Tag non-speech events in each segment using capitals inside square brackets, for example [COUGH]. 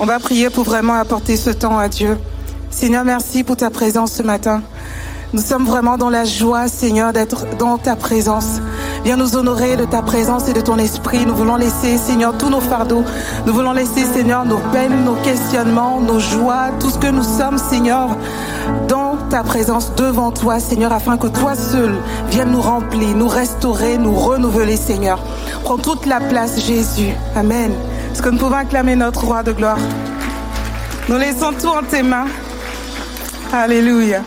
On va prier pour vraiment apporter ce temps à Dieu. Seigneur, merci pour ta présence ce matin. Nous sommes vraiment dans la joie, Seigneur, d'être dans ta présence. Viens nous honorer de ta présence et de ton esprit. Nous voulons laisser, Seigneur, tous nos fardeaux. Nous voulons laisser, Seigneur, nos peines, nos questionnements, nos joies, tout ce que nous sommes, Seigneur, dans ta présence devant toi, Seigneur, afin que toi seul viennes nous remplir, nous restaurer, nous renouveler, Seigneur. Prends toute la place, Jésus. Amen. Est-ce que nous pouvons acclamer notre roi de gloire? Nous laissons tout en tes mains. Alléluia.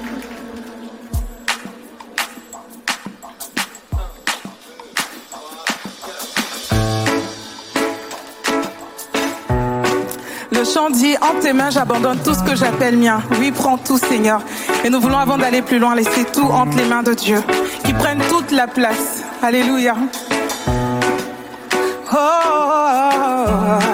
Le chant dit En tes mains, j'abandonne tout ce que j'appelle mien. Oui, prends tout, Seigneur. Et nous voulons, avant d'aller plus loin, laisser tout entre les mains de Dieu, qui prenne toute la place. Alléluia. Oh,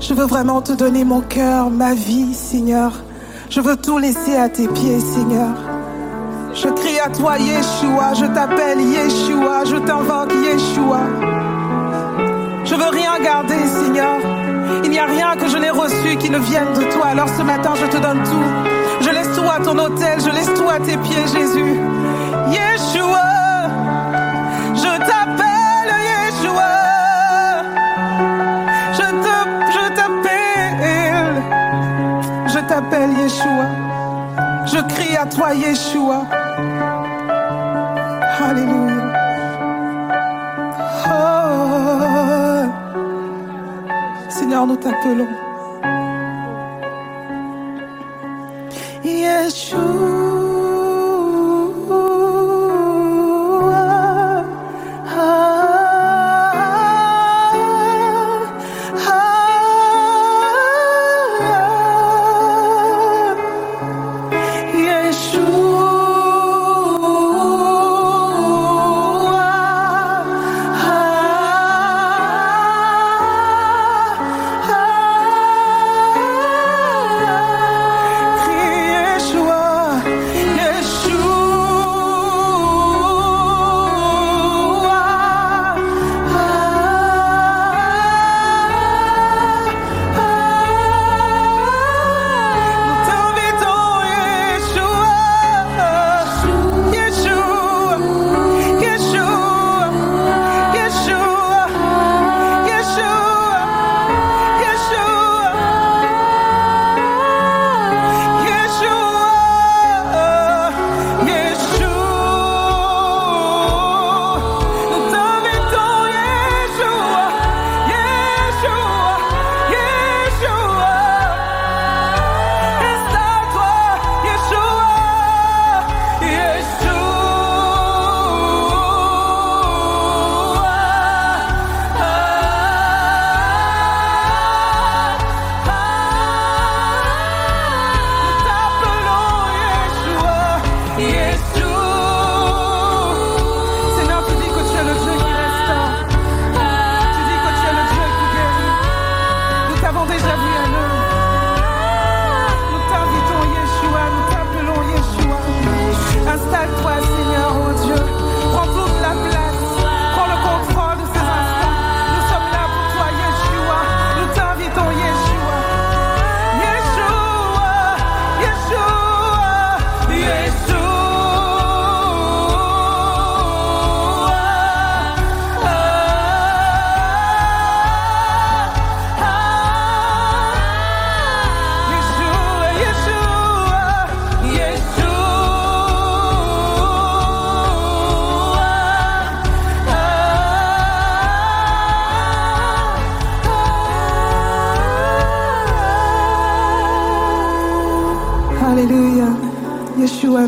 Je veux vraiment te donner mon cœur, ma vie, Seigneur. Je veux tout laisser à tes pieds, Seigneur. Je crie à toi, Yeshua. Je t'appelle Yeshua. Je t'invoque, Yeshua. Je veux rien garder, Seigneur. Il n'y a rien que je n'ai reçu qui ne vienne de toi. Alors ce matin, je te donne tout. Je laisse tout à ton autel. Je laisse tout à tes pieds, Jésus. Yeshua. Yeshua. Je crie à toi, Yeshua. Alléluia. Oh. Seigneur, nous t'appelons.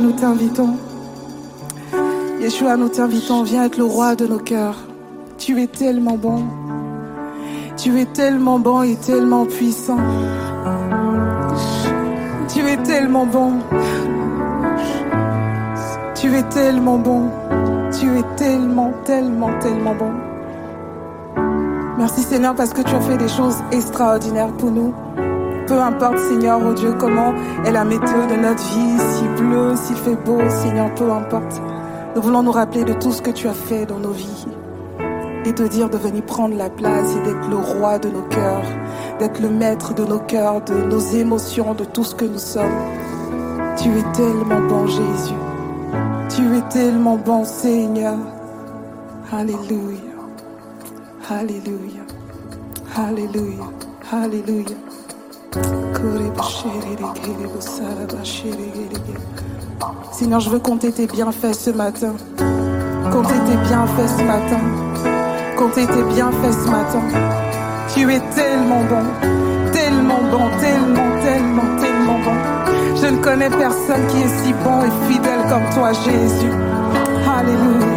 Nous t'invitons. Yeshua, nous t'invitons. Viens être le roi de nos cœurs. Tu es tellement bon. Tu es tellement bon et tellement puissant. Tu es tellement bon. Tu es tellement bon. Tu es tellement, tellement, tellement bon. Merci Seigneur parce que tu as fait des choses extraordinaires pour nous. Peu importe Seigneur, oh Dieu, comment est la météo de notre vie, s'il pleut, s'il fait beau, Seigneur, peu importe. Nous voulons nous rappeler de tout ce que tu as fait dans nos vies et te dire de venir prendre la place et d'être le roi de nos cœurs, d'être le maître de nos cœurs, de nos émotions, de tout ce que nous sommes. Tu es tellement bon Jésus. Tu es tellement bon Seigneur. Alléluia. Alléluia. Alléluia. Alléluia. Seigneur, je veux compter tes bienfaits ce matin. Compter tes bienfaits ce matin. Compter tes bienfaits ce matin. Tu es tellement bon. Tellement bon, tellement, tellement, tellement bon. Je ne connais personne qui est si bon et fidèle comme toi, Jésus. Alléluia.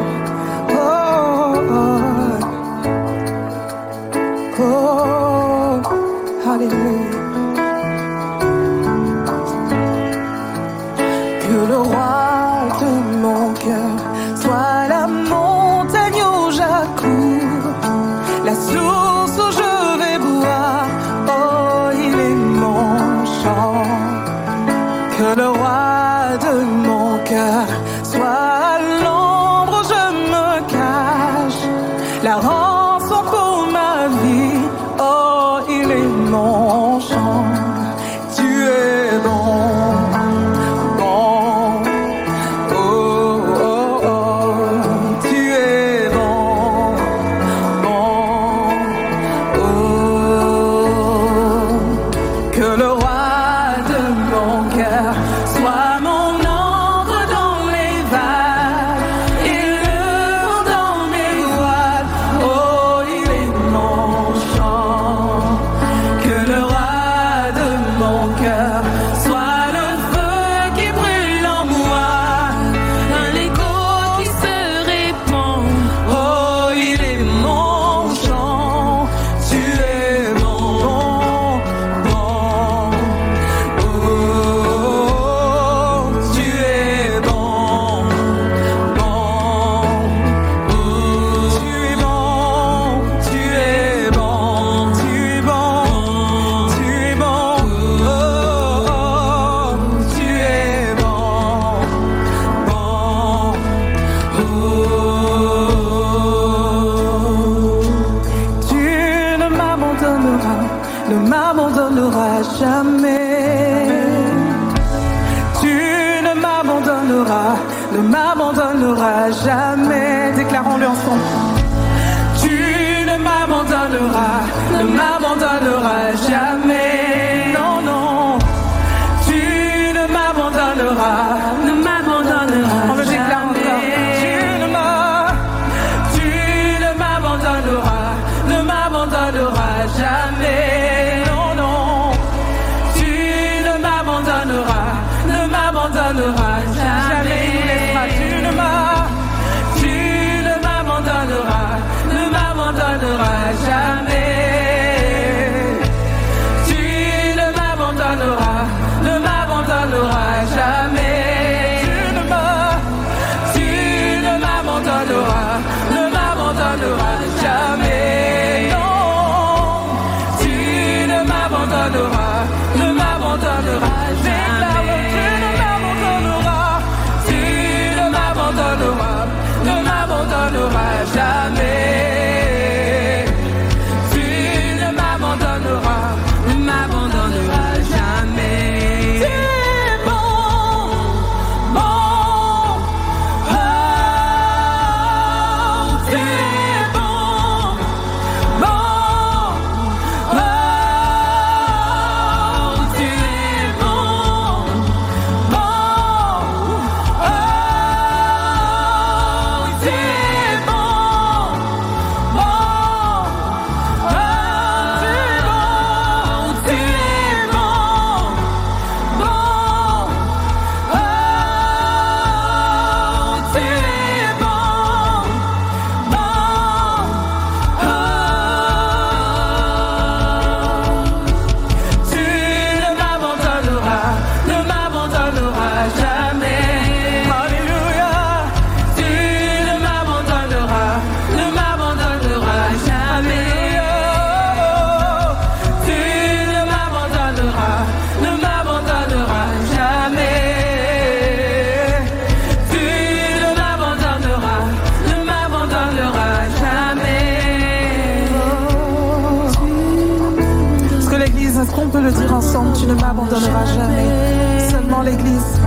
Ensemble, tu ne m'abandonneras jamais. Seulement l'Église.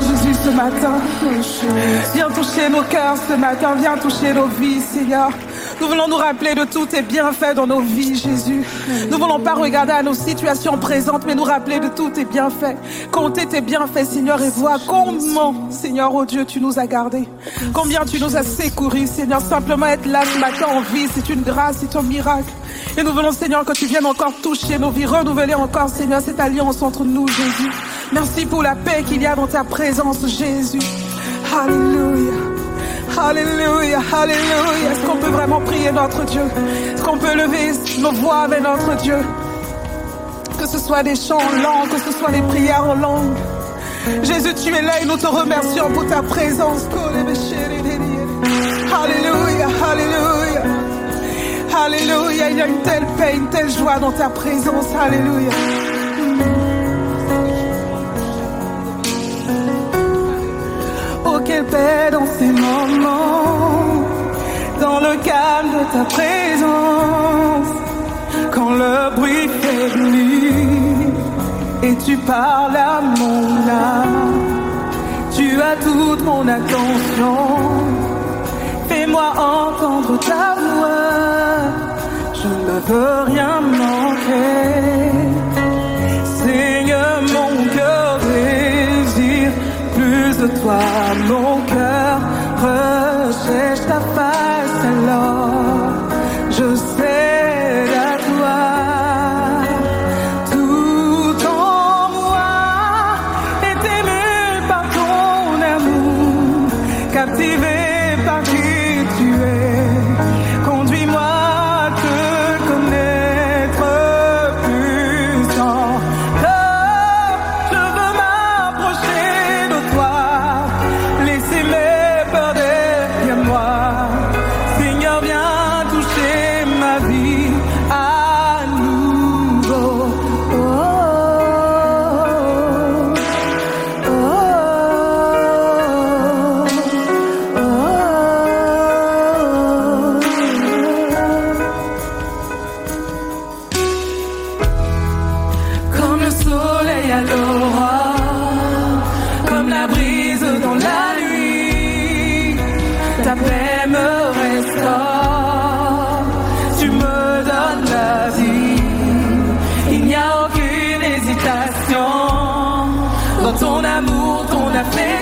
Jésus, ce matin. Viens toucher nos cœurs ce matin. Viens toucher nos vies, Seigneur. Nous voulons nous rappeler de tous tes bienfaits dans nos vies, Jésus. Nous voulons pas regarder à nos situations présentes, mais nous rappeler de tous tes bienfaits. Compter tes bienfaits, Seigneur, et voir comment, Seigneur, oh Dieu, tu nous as gardés. Combien tu nous as secourus, Seigneur. Simplement être là ce matin en vie, c'est une grâce, c'est un miracle. Et nous voulons, Seigneur, que tu viennes encore toucher nos vies, renouveler encore, Seigneur, cette alliance entre nous, Jésus. Merci pour la paix qu'il y a dans ta présence, Jésus. Alléluia. Alléluia, Alléluia. Est-ce qu'on peut vraiment prier notre Dieu? Est-ce qu'on peut lever nos voix avec notre Dieu? Que ce soit des chants en langue, que ce soit des prières en langue. Jésus, tu es là et nous te remercions pour ta présence. Alléluia, Alléluia. Alléluia, il y a une telle paix, une telle joie dans ta présence. Alléluia. Quelle paix dans ces moments, dans le calme de ta présence, quand le bruit faiblit et tu parles à mon âme, tu as toute mon attention. Fais-moi entendre ta voix, je ne veux rien manquer. Seigneur, mon toi, mon cœur recherche ta face alors. l'amour qu'on a fait.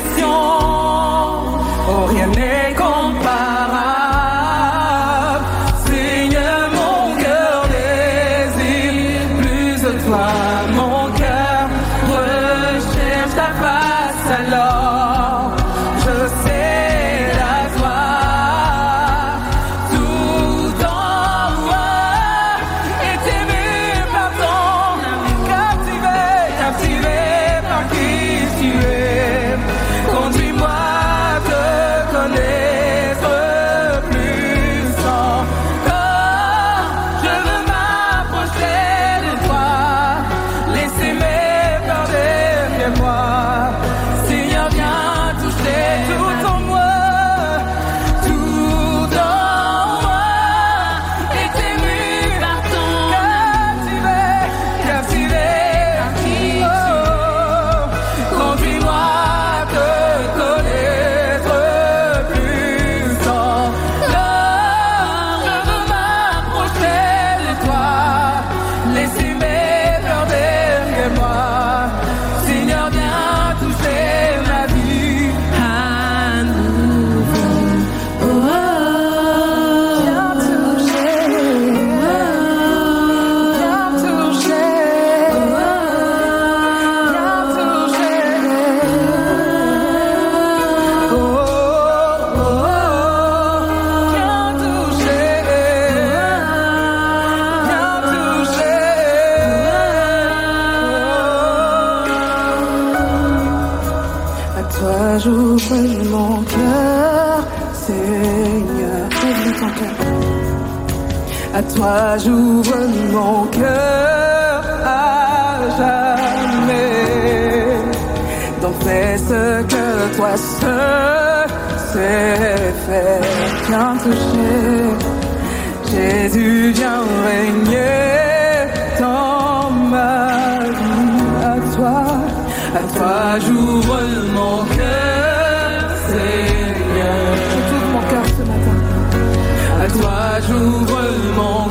moi j'ouvre mon cœur à jamais. Donc fais ce que toi seul sais faire. Viens toucher, Jésus vient régner dans ma vie. À toi, à toi j'ouvre mon cœur, Seigneur. Je mon cœur ce matin. À toi j'ouvre mon cœur.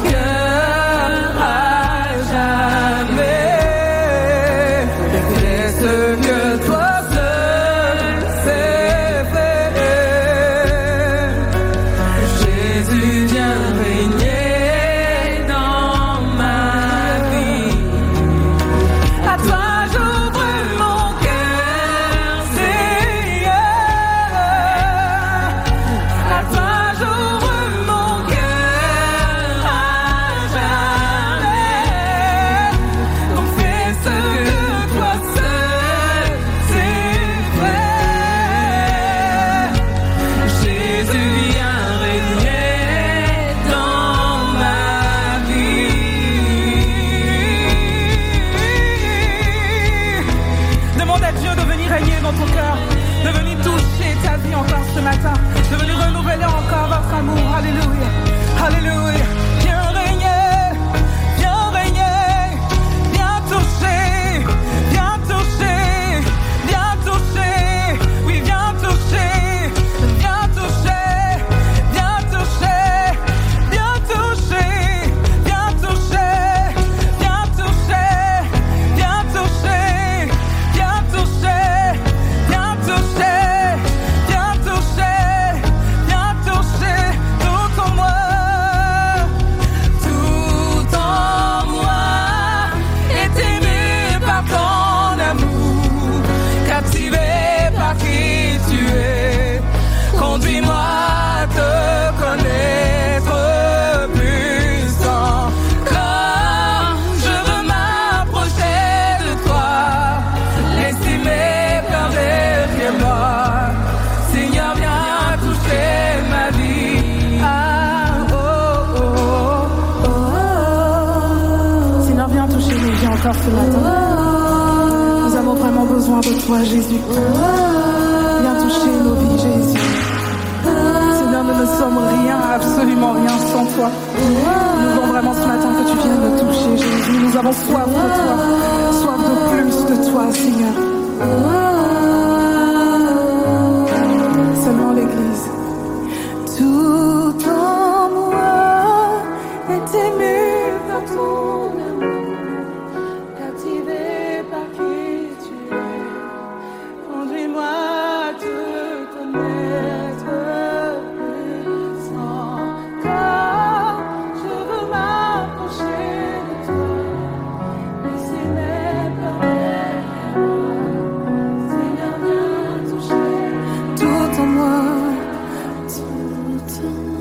gentle.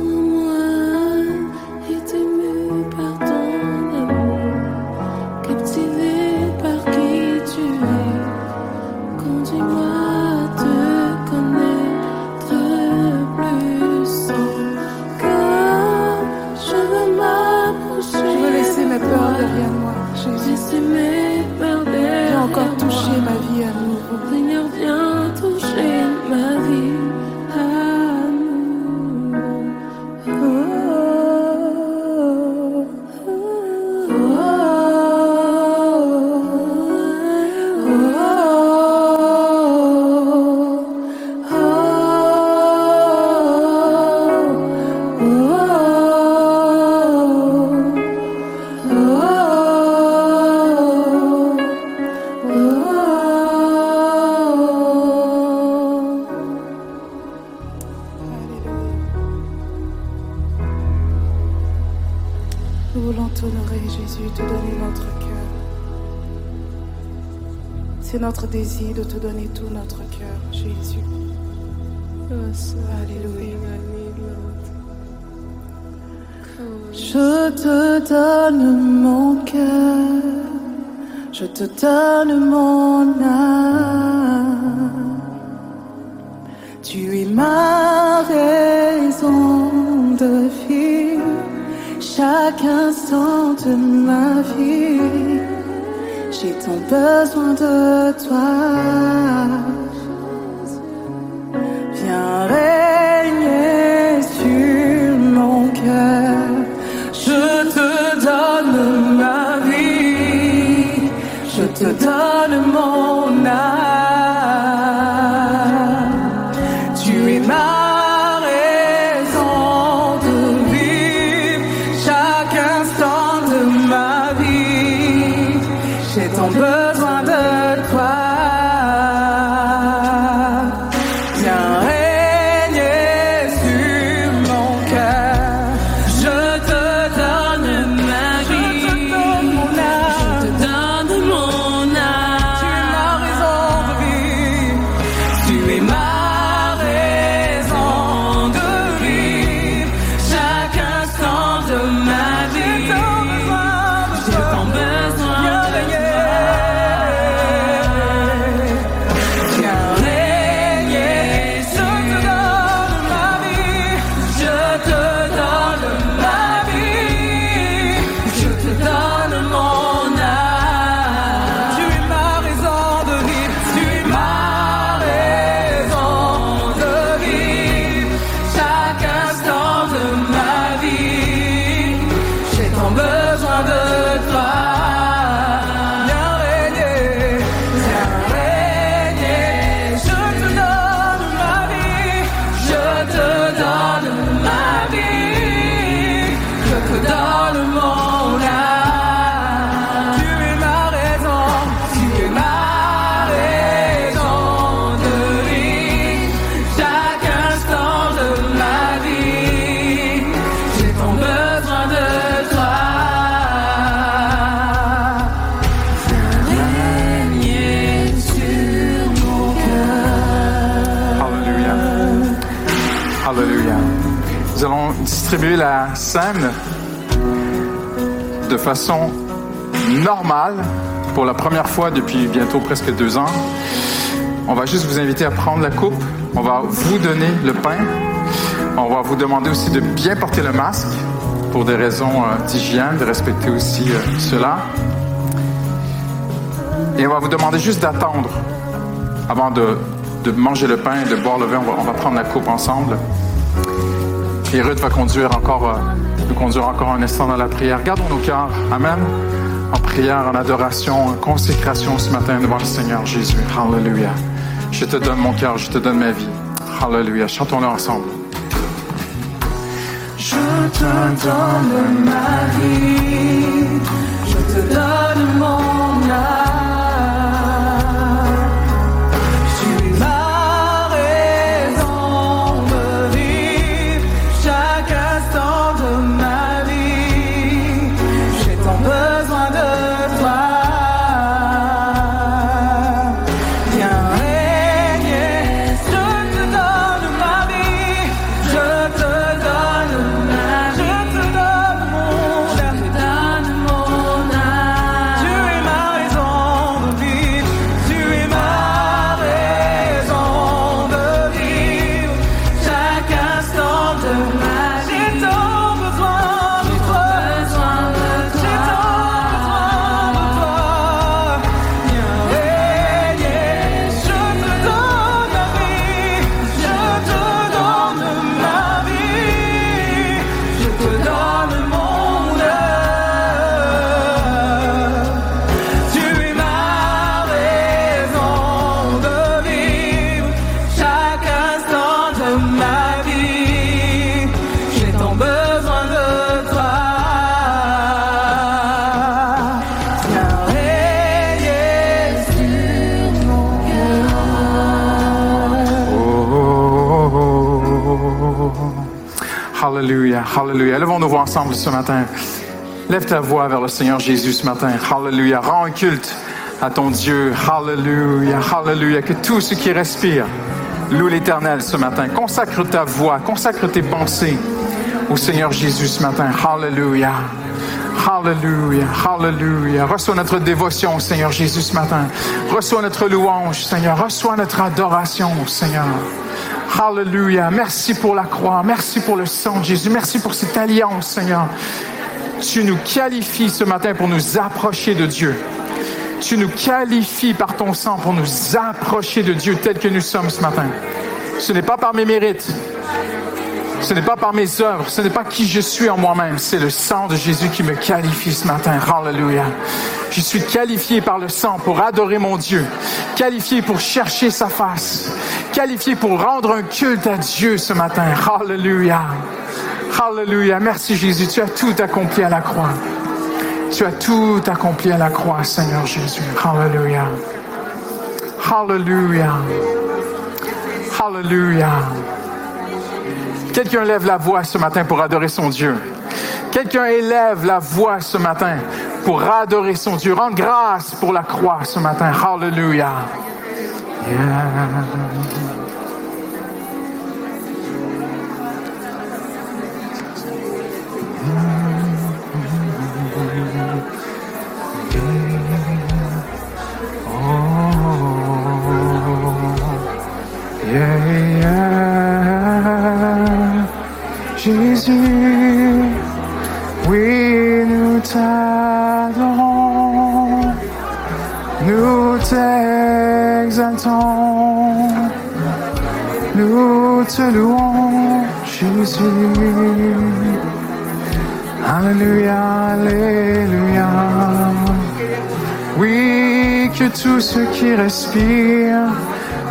Notre désir de te donner tout notre cœur, Jésus. Alléluia. Je te donne mon cœur, je te donne mon âme. Tu es ma raison de vivre, chaque instant de ma vie. Tant besoin de toi. La scène de façon normale pour la première fois depuis bientôt presque deux ans. On va juste vous inviter à prendre la coupe. On va vous donner le pain. On va vous demander aussi de bien porter le masque pour des raisons euh, d'hygiène, de respecter aussi euh, cela. Et on va vous demander juste d'attendre avant de, manger le pain et de boire le vin. On va prendre la coupe ensemble. Et Ruth va conduire encore, euh, nous conduire encore un instant dans la prière. Gardons nos cœurs. Amen. En prière, en adoration, en consécration ce matin devant le Seigneur Jésus. Hallelujah. Je te donne mon cœur, je te donne ma vie. Hallelujah. Chantons-le ensemble. Je te donne ma vie, je te donne mon âme. Hallelujah, hallelujah. Levons nos voix ensemble ce matin. Lève ta voix vers le Seigneur Jésus ce matin. Hallelujah. Rends un culte à ton Dieu. Hallelujah. Hallelujah. Que tout ce qui respire loue l'Éternel ce matin. Consacre ta voix, consacre tes pensées au Seigneur Jésus ce matin. Hallelujah. Hallelujah, hallelujah. Reçois notre dévotion, Seigneur Jésus, ce matin. Reçois notre louange, Seigneur. Reçois notre adoration, Seigneur. Hallelujah. Merci pour la croix. Merci pour le sang de Jésus. Merci pour cette alliance, Seigneur. Tu nous qualifies ce matin pour nous approcher de Dieu. Tu nous qualifies par ton sang pour nous approcher de Dieu tel que nous sommes ce matin. Ce n'est pas par mes mérites. Ce n'est pas par mes œuvres, ce n'est pas qui je suis en moi-même, c'est le sang de Jésus qui me qualifie ce matin. Hallelujah. Je suis qualifié par le sang pour adorer mon Dieu, qualifié pour chercher sa face, qualifié pour rendre un culte à Dieu ce matin. Hallelujah. Hallelujah. Merci Jésus, tu as tout accompli à la croix. Tu as tout accompli à la croix, Seigneur Jésus. Hallelujah. Hallelujah. Hallelujah. Quelqu'un lève la voix ce matin pour adorer son Dieu. Quelqu'un élève la voix ce matin pour adorer son Dieu. Rends grâce pour la croix ce matin. Hallelujah. Jésus, oui, nous t'adorons, nous t'exaltons, nous te louons, Jésus. Alléluia, Alléluia. Oui, que tous ceux qui respirent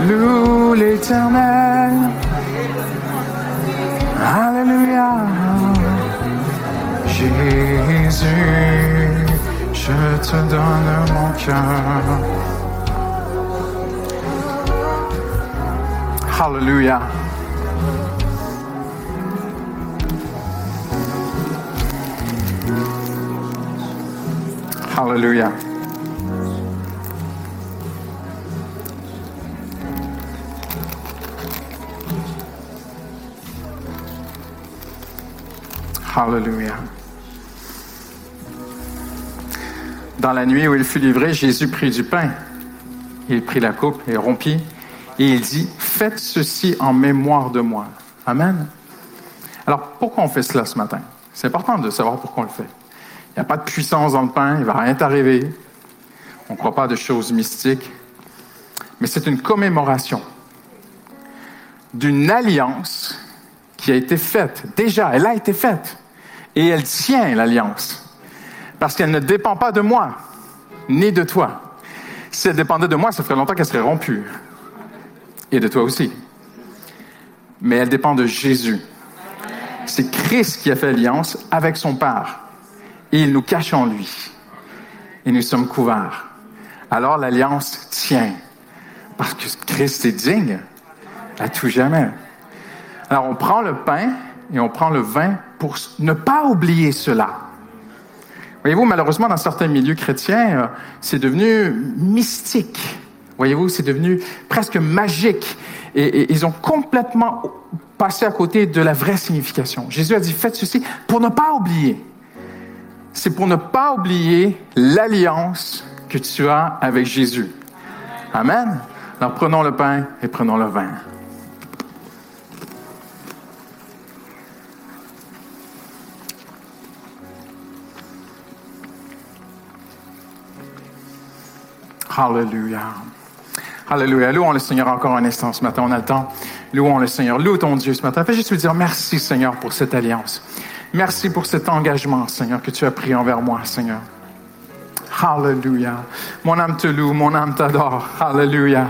louent l'Éternel. Alléluia. Jésus, je te donne mon cœur. Hallelujah. Alléluia. Alléluia. Dans la nuit où il fut livré, Jésus prit du pain. Il prit la coupe et rompit. Et il dit, faites ceci en mémoire de moi. Amen. Alors, pourquoi on fait cela ce matin? C'est important de savoir pourquoi on le fait. Il n'y a pas de puissance dans le pain, il ne va rien t'arriver. On ne croit pas de choses mystiques. Mais c'est une commémoration d'une alliance qui a été faite. Déjà, elle a été faite. Et elle tient l'alliance. Parce qu'elle ne dépend pas de moi, ni de toi. Si elle dépendait de moi, ça ferait longtemps qu'elle serait rompue. Et de toi aussi. Mais elle dépend de Jésus. C'est Christ qui a fait alliance avec son Père. Et il nous cache en lui. Et nous sommes couverts. Alors l'alliance tient. Parce que Christ est digne à tout jamais. Alors on prend le pain et on prend le vin pour ne pas oublier cela. Voyez-vous, malheureusement, dans certains milieux chrétiens, euh, c'est devenu mystique. Voyez-vous, c'est devenu presque magique. Et, ils ont complètement passé à côté de la vraie signification. Jésus a dit, faites ceci pour ne pas oublier. C'est pour ne pas oublier l'alliance que tu as avec Jésus. Amen. Alors prenons le pain et prenons le vin. Alléluia. Alléluia. Louons le Seigneur encore un instant ce matin. On a le temps. Louons le Seigneur. Loue ton Dieu ce matin. Fais juste lui dire merci, Seigneur, pour cette alliance. Merci pour cet engagement, Seigneur, que tu as pris envers moi, Seigneur. Alléluia. Mon âme te loue, mon âme t'adore. Alléluia.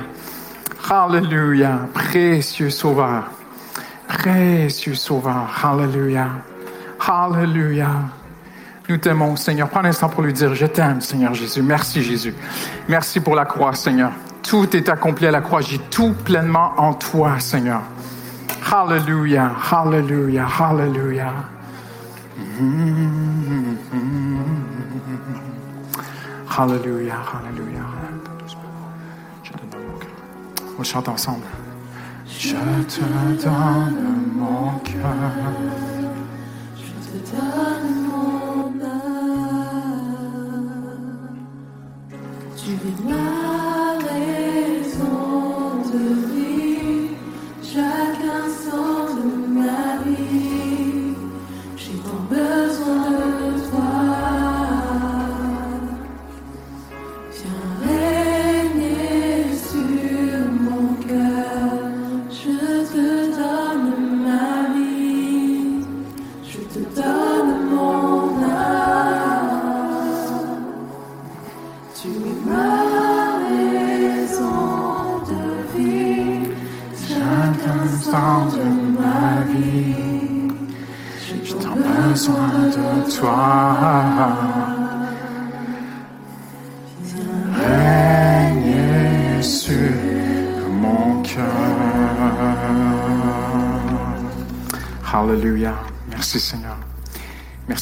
Alléluia. Précieux Sauveur. Précieux Sauveur. Alléluia. Alléluia. Nous t'aimons, Seigneur. Prends un instant pour lui dire, je t'aime, Seigneur Jésus. Merci, Jésus. Merci pour la croix, Seigneur. Tout est accompli à la croix. J'ai tout pleinement en toi, Seigneur. Hallelujah, hallelujah, hallelujah. Mm-hmm. Alléluia, Alléluia. Je te donne mon cœur. On chante ensemble. Je te donne mon cœur. Je te donne Tu es ma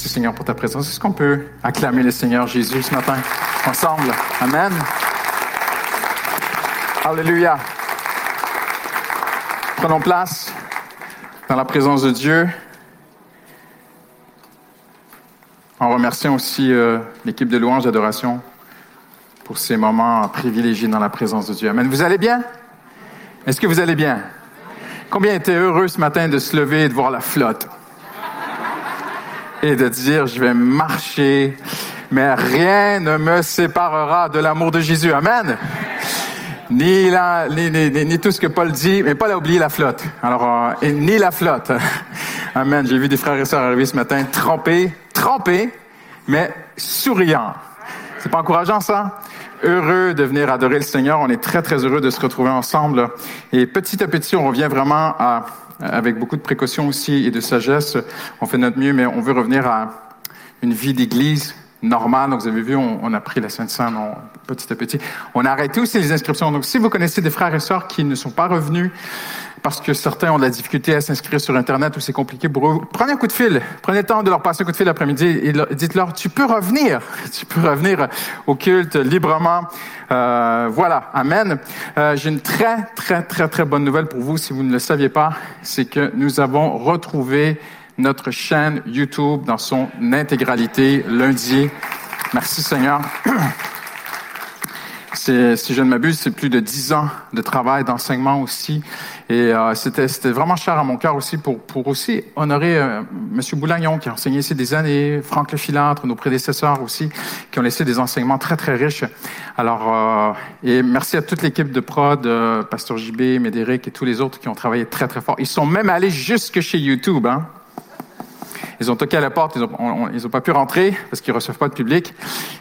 Seigneur pour ta présence. Est-ce qu'on peut acclamer le Seigneur Jésus ce matin ensemble? Amen. Alléluia. Prenons place dans la présence de Dieu. En remerciant aussi euh, l'équipe de louange d'adoration pour ces moments privilégiés dans la présence de Dieu. Amen. Vous allez bien? Est-ce que vous allez bien? Combien étaient heureux ce matin de se lever et de voir la flotte? Et de dire, je vais marcher, mais rien ne me séparera de l'amour de Jésus. Amen. Ni, la, ni, ni, ni- tout ce que Paul dit, mais Paul a oublié la flotte. Alors, euh, et ni la flotte. [LAUGHS] Amen. J'ai vu des frères et sœurs arriver ce matin trempés, trempés, mais souriants. C'est pas encourageant ça? Heureux de venir adorer le Seigneur. On est très, très heureux de se retrouver ensemble. Et petit à petit, on revient vraiment à, avec beaucoup de précautions aussi et de sagesse. On fait notre mieux, mais on veut revenir à une vie d'église normale. Donc, vous avez vu, on, on a pris la Sainte on- petit à petit. On a arrêté aussi les inscriptions. Donc, si vous connaissez des frères et sœurs qui ne sont pas revenus parce que certains ont de la difficulté à s'inscrire sur Internet ou c'est compliqué pour eux, prenez un coup de fil. Prenez le temps de leur passer un coup de fil l'après-midi et leur- dites-leur, tu peux revenir. [LAUGHS] Tu peux revenir au culte librement. Euh, voilà. Amen. Euh, J'ai une très, très, très, très bonne nouvelle pour vous si vous ne le saviez pas. C'est que nous avons retrouvé notre chaîne YouTube dans son intégralité lundi. Merci Seigneur. [CLEARS THROAT] C'est, si je ne m'abuse, c'est plus de dix ans de travail, d'enseignement aussi. Et euh, c'était, c'était vraiment cher à mon cœur aussi pour, pour aussi honorer euh, M. Boulagnon qui a enseigné ici des années, Franck Lefilâtre, nos prédécesseurs aussi, qui ont laissé des enseignements très, très riches. Alors, euh, et merci à toute l'équipe de prod, euh, Pasteur JB, Médéric et tous les autres qui ont travaillé très, très fort. Ils sont même allés jusque chez YouTube, hein. Ils ont toqué à la porte, ils ont, on- on- ils ont pas pu rentrer parce qu'ils reçoivent pas de public.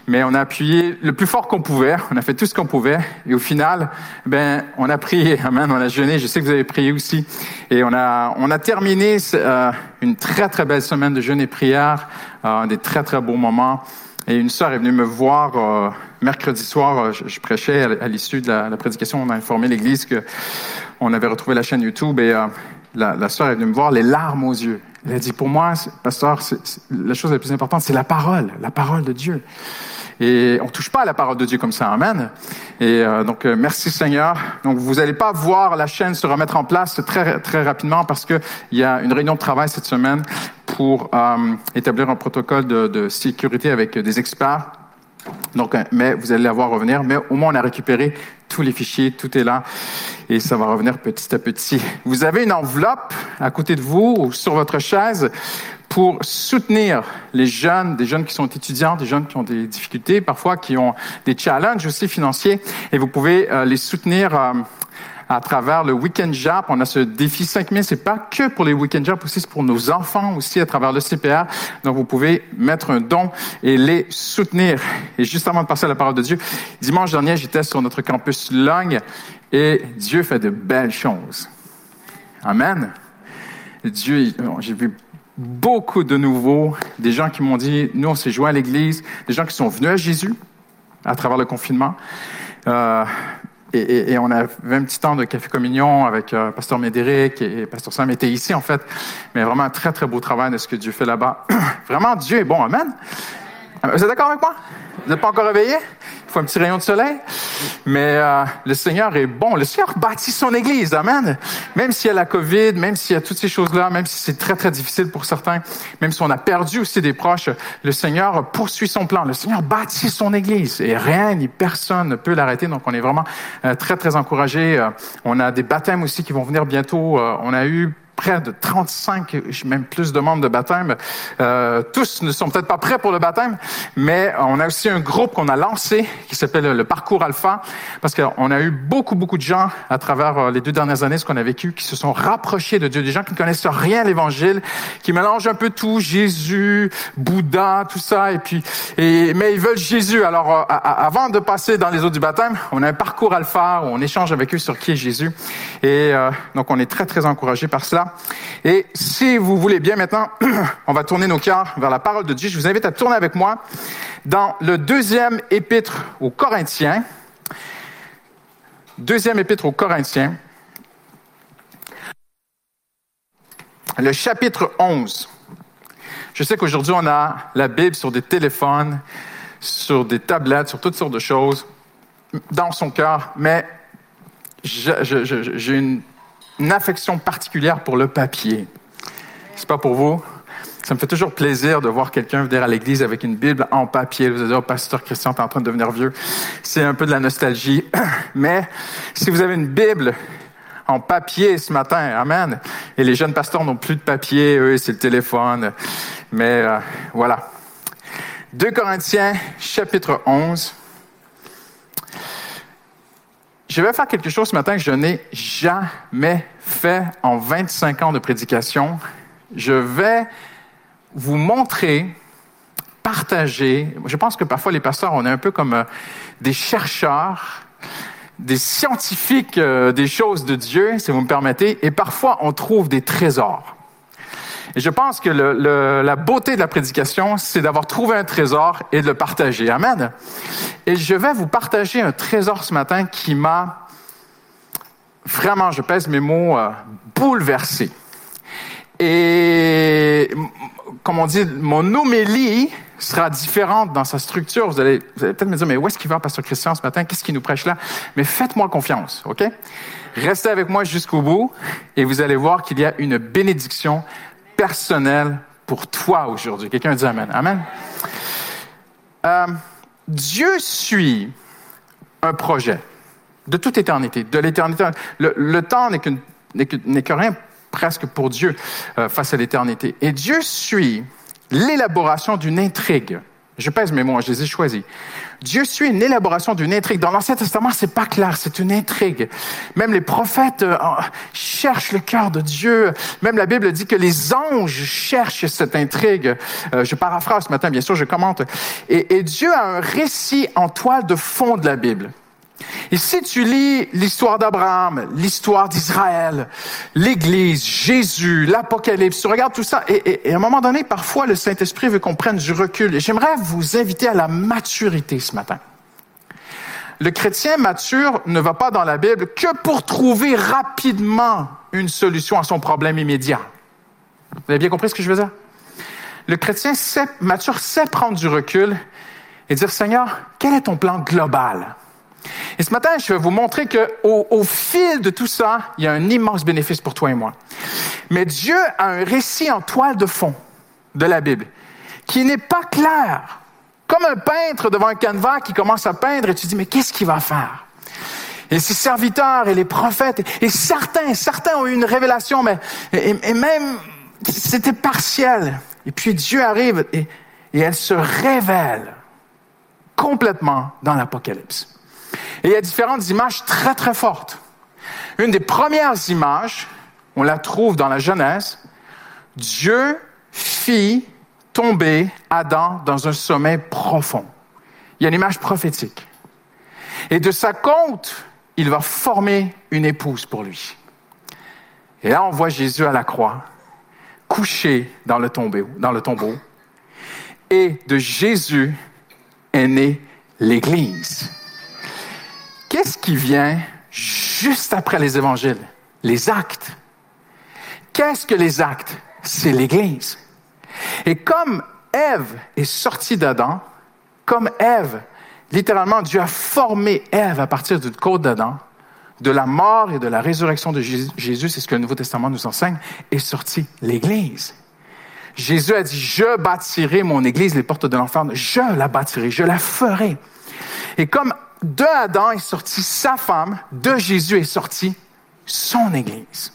Mais on a appuyé le plus fort qu'on pouvait. On a fait tout ce qu'on pouvait. Et au final, ben, on a prié. Amen. On a jeûné. Je sais que vous avez prié aussi. Et on a, on a terminé euh, une très très belle semaine de jeûne et prière, euh, des très très beaux moments. Et une sœur est venue me voir euh, mercredi soir. euh, Je, je prêchais à l'issue de la, la prédication. On a informé l'Église que on avait retrouvé la chaîne YouTube et euh, la, sœur est venue me voir les larmes aux yeux. Elle a dit pour moi, pasteur, la chose la plus importante, c'est la parole, la parole de Dieu. Et on touche pas à la parole de Dieu comme ça, amen. Et euh, donc euh, merci Seigneur. Donc vous n'allez pas voir la chaîne se remettre en place très très rapidement parce que il y a une réunion de travail cette semaine pour euh, établir un protocole de, de sécurité avec des experts. Donc, mais vous allez la voir revenir. Mais au moins, on a récupéré tous les fichiers, tout est là, et ça va revenir petit à petit. Vous avez une enveloppe à côté de vous ou sur votre chaise pour soutenir les jeunes, des jeunes qui sont étudiants, des jeunes qui ont des difficultés, parfois qui ont des challenges aussi financiers, et vous pouvez euh, les soutenir. euh, à travers le Weekend Jap. On a ce défi 5000. C'est pas que pour les Weekend Jap aussi, c'est pour nos enfants aussi à travers le CPR. Donc, vous pouvez mettre un don et les soutenir. Et juste avant de passer à la parole de Dieu, dimanche dernier, j'étais sur notre campus Logne et Dieu fait de belles choses. Amen. Dieu, j'ai vu beaucoup de nouveaux, des gens qui m'ont dit, nous, on s'est joints à l'église, des gens qui sont venus à Jésus à travers le confinement. Euh, et, et, et on un petit temps de café communion avec euh, Pasteur Médéric et, et Pasteur Sam était ici, en fait. Mais vraiment un très, très beau travail de ce que Dieu fait là-bas. [CLEARS THROAT] vraiment, Dieu est bon. Amen. Vous êtes d'accord avec moi? Vous n'êtes pas encore réveillé? Il faut un petit rayon de soleil. Mais euh, le Seigneur est bon. Le Seigneur bâtit son Église. Amen. Même s'il y a la COVID, même s'il y a toutes ces choses-là, même si c'est très, très difficile pour certains, même si on a perdu aussi des proches, le Seigneur poursuit son plan. Le Seigneur bâtit son Église. Et rien ni personne ne peut l'arrêter. Donc, on est vraiment euh, très, très encouragés. Euh, on a des baptêmes aussi qui vont venir bientôt. on a eu près de 35, même plus de membres de baptême. Euh, tous ne sont peut-être pas prêts pour le baptême, mais on a aussi un groupe qu'on a lancé qui s'appelle le Parcours Alpha, parce qu'on a eu beaucoup, beaucoup de gens à travers euh, les deux dernières années, ce qu'on a vécu, qui se sont rapprochés de Dieu, des gens qui ne connaissent rien à l'Évangile, qui mélangent un peu tout, Jésus, Bouddha, tout ça, et puis, et, mais ils veulent Jésus. Alors, euh, avant de passer dans les eaux du baptême, on a un Parcours Alpha où on échange avec eux sur qui est Jésus, et euh, donc on est très, très encouragés par cela. Et si vous voulez bien maintenant, [CLEARS THROAT] on va tourner nos cœurs vers la parole de Dieu. Je vous invite à tourner avec moi dans le deuxième épître aux Corinthiens. Deuxième épître aux Corinthiens. Le chapitre 11. Je sais qu'aujourd'hui, on a la Bible sur des téléphones, sur des tablettes, sur toutes sortes de choses dans son cœur, mais j'ai une une affection particulière pour le papier. C'est pas pour vous? Ça me fait toujours plaisir de voir quelqu'un venir à l'église avec une Bible en papier. Vous allez dire, oh, pasteur Christian, t'es en train de devenir vieux. C'est un peu de la nostalgie. [CLEARS THROAT] Mais si vous avez une Bible en papier ce matin, amen. Et les jeunes pasteurs n'ont plus de papier, eux, c'est le téléphone. Mais euh, voilà. 2 Corinthiens, chapitre 11. Je vais faire quelque chose ce matin que je n'ai jamais fait en 25 ans de prédication. Je vais vous montrer, partager. Je pense que parfois les pasteurs, on est un peu comme euh, des chercheurs, des scientifiques euh, des choses de Dieu, si vous me permettez, et parfois on trouve des trésors. Et je pense que la beauté de la prédication, c'est d'avoir trouvé un trésor et de le partager. Amen. Et je vais vous partager un trésor ce matin qui m'a vraiment, je pèse mes mots, euh, bouleversé. Et comme on dit, mon homélie sera différente dans sa structure. Vous allez, vous allez peut-être me dire, mais où est-ce qu'il va, Pasteur Christian, ce matin? Qu'est-ce qu'il nous prêche là? Mais faites-moi confiance, OK? Restez avec moi jusqu'au bout et vous allez voir qu'il y a une bénédiction personnel pour toi aujourd'hui. Quelqu'un dit Amen. Amen. Euh, Dieu suit un projet de toute éternité, de l'éternité. Le, temps n'est que, rien presque pour Dieu euh, face à l'éternité. Et Dieu suit l'élaboration d'une intrigue. Je pèse mes mots, je les ai choisis. Dieu suit une élaboration d'une intrigue. Dans l'Ancien Testament, c'est pas clair, c'est une intrigue. Même les prophètes euh, cherchent le cœur de Dieu. Même la Bible dit que les anges cherchent cette intrigue. Euh, je paraphrase ce matin, bien sûr, je commente. Et, et Dieu a un récit en toile de fond de la Bible. Et si tu lis l'histoire d'Abraham, l'histoire d'Israël, l'Église, Jésus, l'Apocalypse, tu regardes tout ça, et, à un moment donné, parfois, le Saint-Esprit veut qu'on prenne du recul. Et j'aimerais vous inviter à la maturité ce matin. Le chrétien mature ne va pas dans la Bible que pour trouver rapidement une solution à son problème immédiat. Vous avez bien compris ce que je veux dire? Le chrétien mature sait prendre du recul et dire, Seigneur, quel est ton plan global? Et ce matin, je vais vous montrer que au, fil de tout ça, il y a un immense bénéfice pour toi et moi. Mais Dieu a un récit en toile de fond de la Bible qui n'est pas clair. Comme un peintre devant un canevas qui commence à peindre et tu dis, mais qu'est-ce qu'il va faire? Et ses serviteurs et les prophètes, et certains, certains ont eu une révélation, mais et, même c'était partiel. Et puis Dieu arrive et elle se révèle complètement dans l'Apocalypse. Et il y a différentes images très, très fortes. Une des premières images, on la trouve dans la Genèse, Dieu fit tomber Adam dans un sommeil profond. Il y a une image prophétique. Et de sa compte, il va former une épouse pour lui. Et là, on voit Jésus à la croix, couché dans le tombeau. Dans le tombeau. Et de Jésus est née l'Église. Qu'est-ce qui vient juste après les évangiles? Les actes. Qu'est-ce que les actes? C'est l'Église. Et comme Ève est sortie d'Adam, comme Ève, littéralement, Dieu a formé Ève à partir d'une côte d'Adam, de la mort et de la résurrection de Jésus, c'est ce que le Nouveau Testament nous enseigne, est sortie l'Église. Jésus a dit, je bâtirai mon Église, les portes de l'enfer, je la bâtirai, je la ferai. Et comme de Adam est sorti sa femme, de Jésus est sorti son Église.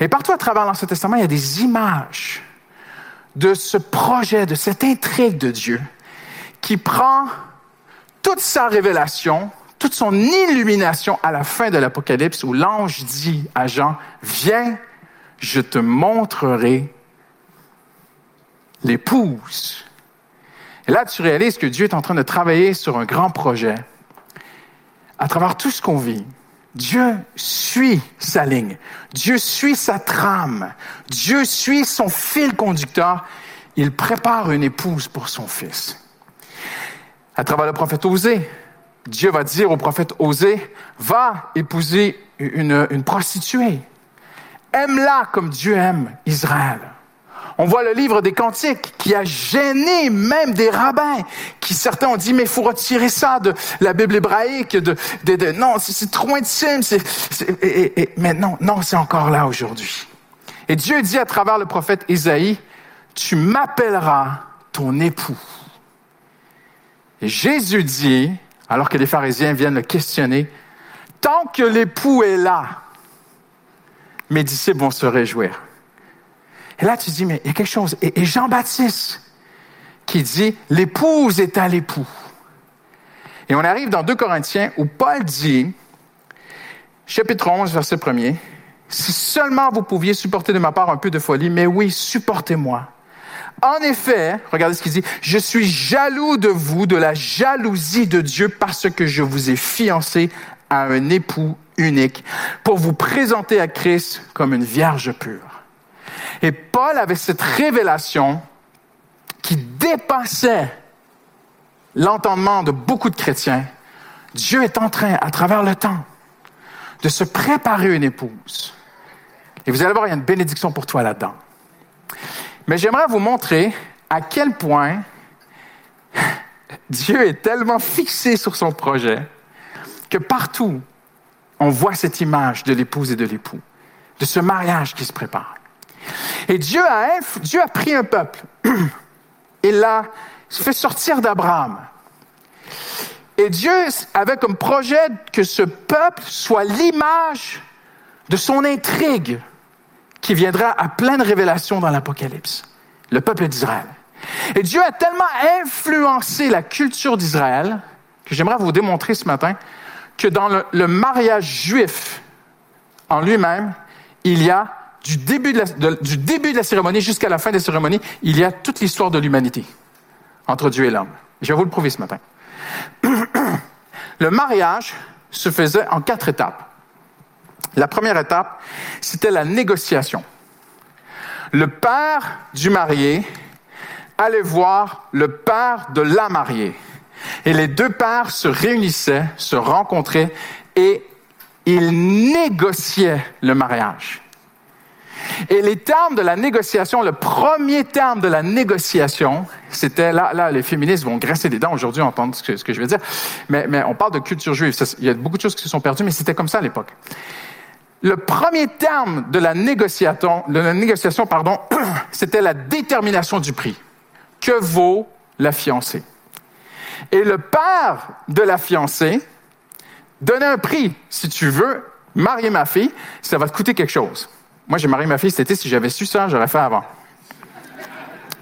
Et partout à travers l'Ancien Testament, il y a des images de ce projet, de cette intrigue de Dieu qui prend toute sa révélation, toute son illumination à la fin de l'Apocalypse où l'ange dit à Jean, viens, je te montrerai l'épouse. Et là, tu réalises que Dieu est en train de travailler sur un grand projet à travers tout ce qu'on vit. Dieu suit sa ligne. Dieu suit sa trame. Dieu suit son fil conducteur. Il prépare une épouse pour son fils. À travers le prophète Osée, Dieu va dire au prophète Osée, va épouser une, une prostituée. Aime-la comme Dieu aime Israël. On voit le livre des Cantiques qui a gêné même des rabbins, qui certains ont dit mais faut retirer ça de la Bible hébraïque, de, de, non c'est trop intime, c'est, et, et, mais non, non c'est encore là aujourd'hui. Et Dieu dit à travers le prophète Isaïe, tu m'appelleras ton époux. Et Jésus dit, alors que les pharisiens viennent le questionner, tant que l'époux est là, mes disciples vont se réjouir. Et là, tu dis, mais il y a quelque chose. Et, Jean-Baptiste qui dit, l'épouse est à l'époux. Et on arrive dans 2 Corinthiens où Paul dit, chapitre 11, verset 1er, si seulement vous pouviez supporter de ma part un peu de folie, mais oui, supportez-moi. En effet, regardez ce qu'il dit, je suis jaloux de vous, de la jalousie de Dieu, parce que je vous ai fiancé à un époux unique, pour vous présenter à Christ comme une vierge pure. Et Paul avait cette révélation qui dépassait l'entendement de beaucoup de chrétiens. Dieu est en train, à travers le temps, de se préparer une épouse. Et vous allez voir, il y a une bénédiction pour toi là-dedans. Mais j'aimerais vous montrer à quel point Dieu est tellement fixé sur son projet que partout, on voit cette image de l'épouse et de l'époux, de ce mariage qui se prépare. Et Dieu a, pris un peuple [CLEARS THROAT] et l'a fait sortir d'Abraham. Et Dieu avait comme projet que ce peuple soit l'image de son intrigue qui viendra à pleine révélation dans l'Apocalypse, le peuple d'Israël. Et Dieu a tellement influencé la culture d'Israël que j'aimerais vous démontrer ce matin que dans le mariage juif en lui-même, il y a du début de la, du début de la cérémonie jusqu'à la fin de la cérémonie, il y a toute l'histoire de l'humanité entre Dieu et l'homme. Je vais vous le prouver ce matin. [CLEARS THROAT] Le mariage se faisait en quatre étapes. La première étape, c'était la négociation. Le père du marié allait voir le père de la mariée. Et les deux pères se réunissaient, se rencontraient et ils négociaient le mariage. Et les termes de la négociation, le premier terme de la négociation, c'était là, là, les féministes vont grincer des dents aujourd'hui, entendre ce que, je veux dire. Mais, mais on parle de culture juive. il y a beaucoup de choses qui se sont perdues, mais c'était comme ça à l'époque. Le premier terme de la négociation, de la négociation, pardon, [CLEARS THROAT] c'était la détermination du prix. Que vaut la fiancée? Et le père de la fiancée donnait un prix. Si tu veux marier ma fille, ça va te coûter quelque chose. Moi, j'ai marié ma fille cet été. Si j'avais su ça, j'aurais fait avant.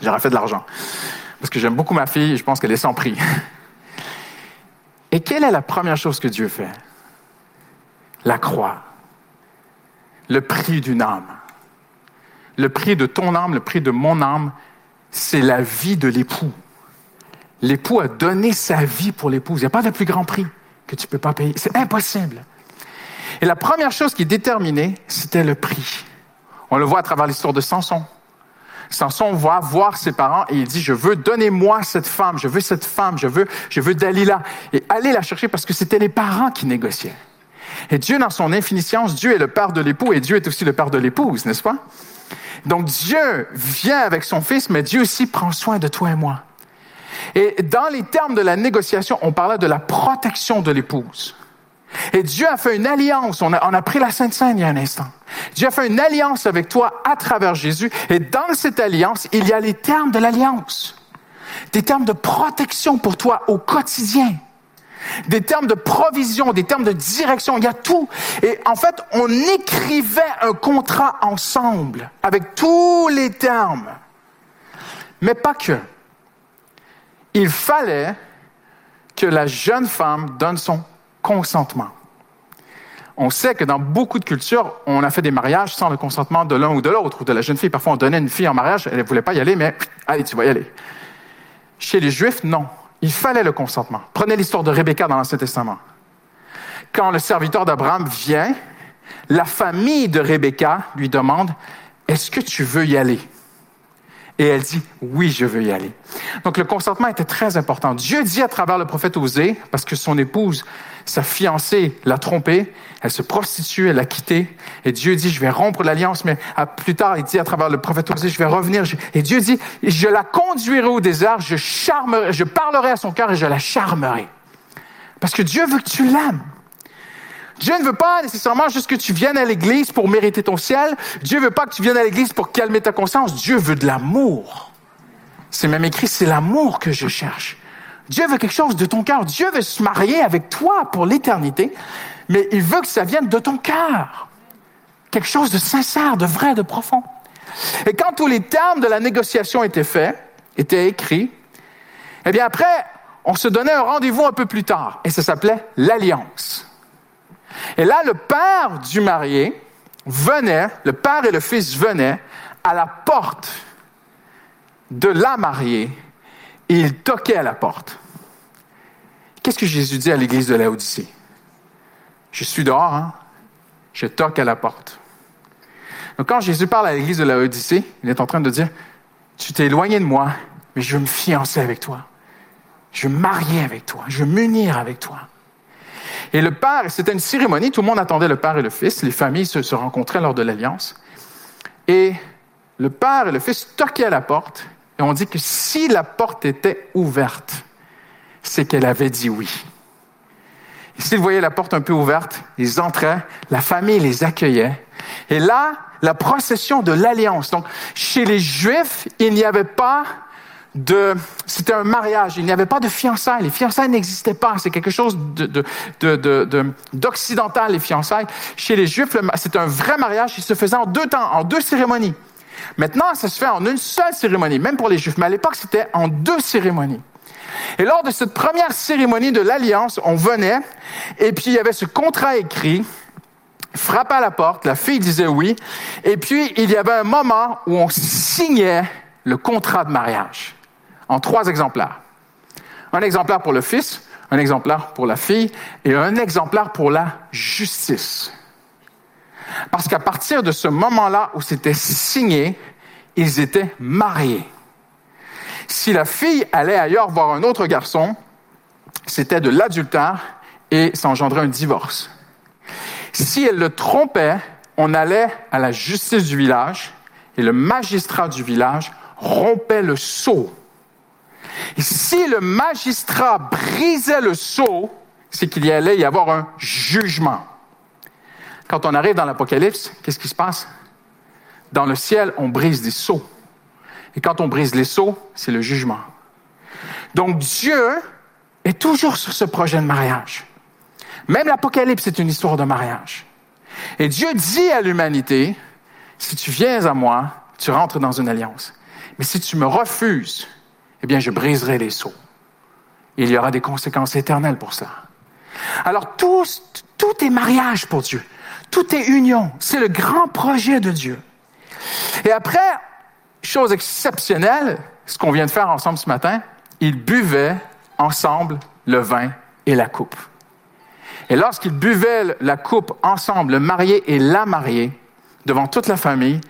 J'aurais fait de l'argent. Parce que j'aime beaucoup ma fille et je pense qu'elle est sans prix. Et quelle est la première chose que Dieu fait? La croix. Le prix d'une âme. Le prix de ton âme, le prix de mon âme, c'est la vie de l'époux. L'époux a donné sa vie pour l'épouse. Il n'y a pas de plus grand prix que tu ne peux pas payer. C'est impossible. Et la première chose qui est déterminée, c'était le prix. On le voit à travers l'histoire de Samson. Samson va voir ses parents et il dit, je veux, donnez-moi cette femme, je veux cette femme, je veux, je veux Dalila. Et allez la chercher parce que c'était les parents qui négociaient. Et Dieu, dans son infiniscience, Dieu est le père de l'époux et Dieu est aussi le père de l'épouse, n'est-ce pas? Donc Dieu vient avec son Fils, mais Dieu aussi prend soin de toi et moi. Et dans les termes de la négociation, on parlait de la protection de l'épouse. Et Dieu a fait une alliance. On a, pris la Sainte Seine il y a un instant. Dieu a fait une alliance avec toi à travers Jésus. Et dans cette alliance, il y a les termes de l'alliance. Des termes de protection pour toi au quotidien. Des termes de provision, des termes de direction. Il y a tout. Et en fait, on écrivait un contrat ensemble avec tous les termes. Mais pas que. Il fallait que la jeune femme donne son consentement. On sait que dans beaucoup de cultures, on a fait des mariages sans le consentement de l'un ou de l'autre, ou de la jeune fille. Parfois, on donnait une fille en mariage, elle ne voulait pas y aller, mais allez, tu vas y aller. Chez les Juifs, non. Il fallait le consentement. Prenez l'histoire de Rebecca dans l'Ancien Testament. Quand le serviteur d'Abraham vient, la famille de Rebecca lui demande, est-ce que tu veux y aller? Et elle dit, oui, je veux y aller. Donc le consentement était très important. Dieu dit à travers le prophète Osée, parce que son épouse, sa fiancée, l'a trompée, elle se prostitue, elle l'a quitté, et Dieu dit, je vais rompre l'alliance, mais plus tard, il dit à travers le prophète Osée, je vais revenir. Et Dieu dit, je la conduirai au désert, je charmerai, je parlerai à son cœur et je la charmerai. Parce que Dieu veut que tu l'aimes. Dieu ne veut pas nécessairement juste que tu viennes à l'église pour mériter ton ciel. Dieu veut pas que tu viennes à l'église pour calmer ta conscience. Dieu veut de l'amour. C'est même écrit, c'est l'amour que je cherche. Dieu veut quelque chose de ton cœur. Dieu veut se marier avec toi pour l'éternité, mais il veut que ça vienne de ton cœur. Quelque chose de sincère, de vrai, de profond. Et quand tous les termes de la négociation étaient faits, étaient écrits, eh bien après, on se donnait un rendez-vous un peu plus tard, et ça s'appelait l'alliance. Et là, le père du marié venait, le père et le fils venaient à la porte de la mariée et ils toquaient à la porte. Qu'est-ce que Jésus dit à l'église de Laodicée? Je suis dehors, hein? Je toque à la porte. Donc, quand Jésus parle à l'église de Laodicée, il est en train de dire, tu t'es éloigné de moi, mais je veux me fiancer avec toi. Je veux marier avec toi. Je veux m'unir avec toi. Et le père, c'était une cérémonie, tout le monde attendait le père et le fils, les familles se, rencontraient lors de l'alliance. Et le père et le fils toquaient à la porte, et on dit que si la porte était ouverte, c'est qu'elle avait dit oui. Et s'ils voyaient la porte un peu ouverte, ils entraient, la famille les accueillait. Et là, la procession de l'alliance. Donc, chez les Juifs, il n'y avait pas de, c'était un mariage. Il n'y avait pas de fiançailles. Les fiançailles n'existaient pas. C'est quelque chose de, d'occidental, les fiançailles. Chez les Juifs, c'est un vrai mariage qui se faisait en deux temps, en deux cérémonies. Maintenant, ça se fait en une seule cérémonie, même pour les Juifs. Mais à l'époque, c'était en deux cérémonies. Et lors de cette première cérémonie de l'alliance, on venait, et puis il y avait ce contrat écrit, frappe à la porte, la fille disait oui, et puis il y avait un moment où on signait le contrat de mariage en trois exemplaires. Un exemplaire pour le fils, un exemplaire pour la fille et un exemplaire pour la justice. Parce qu'à partir de ce moment-là où c'était signé, ils étaient mariés. Si la fille allait ailleurs voir un autre garçon, c'était de l'adultère et ça engendrait un divorce. Si elle le trompait, on allait à la justice du village et le magistrat du village rompait le sceau. Et si le magistrat brisait le sceau, c'est qu'il y allait y avoir un jugement. Quand on arrive dans l'Apocalypse, qu'est-ce qui se passe? Dans le ciel, on brise des sceaux. Et quand on brise les sceaux, c'est le jugement. Donc Dieu est toujours sur ce projet de mariage. Même l'Apocalypse est une histoire de mariage. Et Dieu dit à l'humanité, si tu viens à moi, tu rentres dans une alliance. Mais si tu me refuses, eh bien, je briserai les sceaux. Il y aura des conséquences éternelles pour cela. Alors, tout, tout est mariage pour Dieu. Tout est union. C'est le grand projet de Dieu. Et après, chose exceptionnelle, ce qu'on vient de faire ensemble ce matin, ils buvaient ensemble le vin et la coupe. Et lorsqu'ils buvaient la coupe ensemble, le marié et la mariée, devant toute la famille,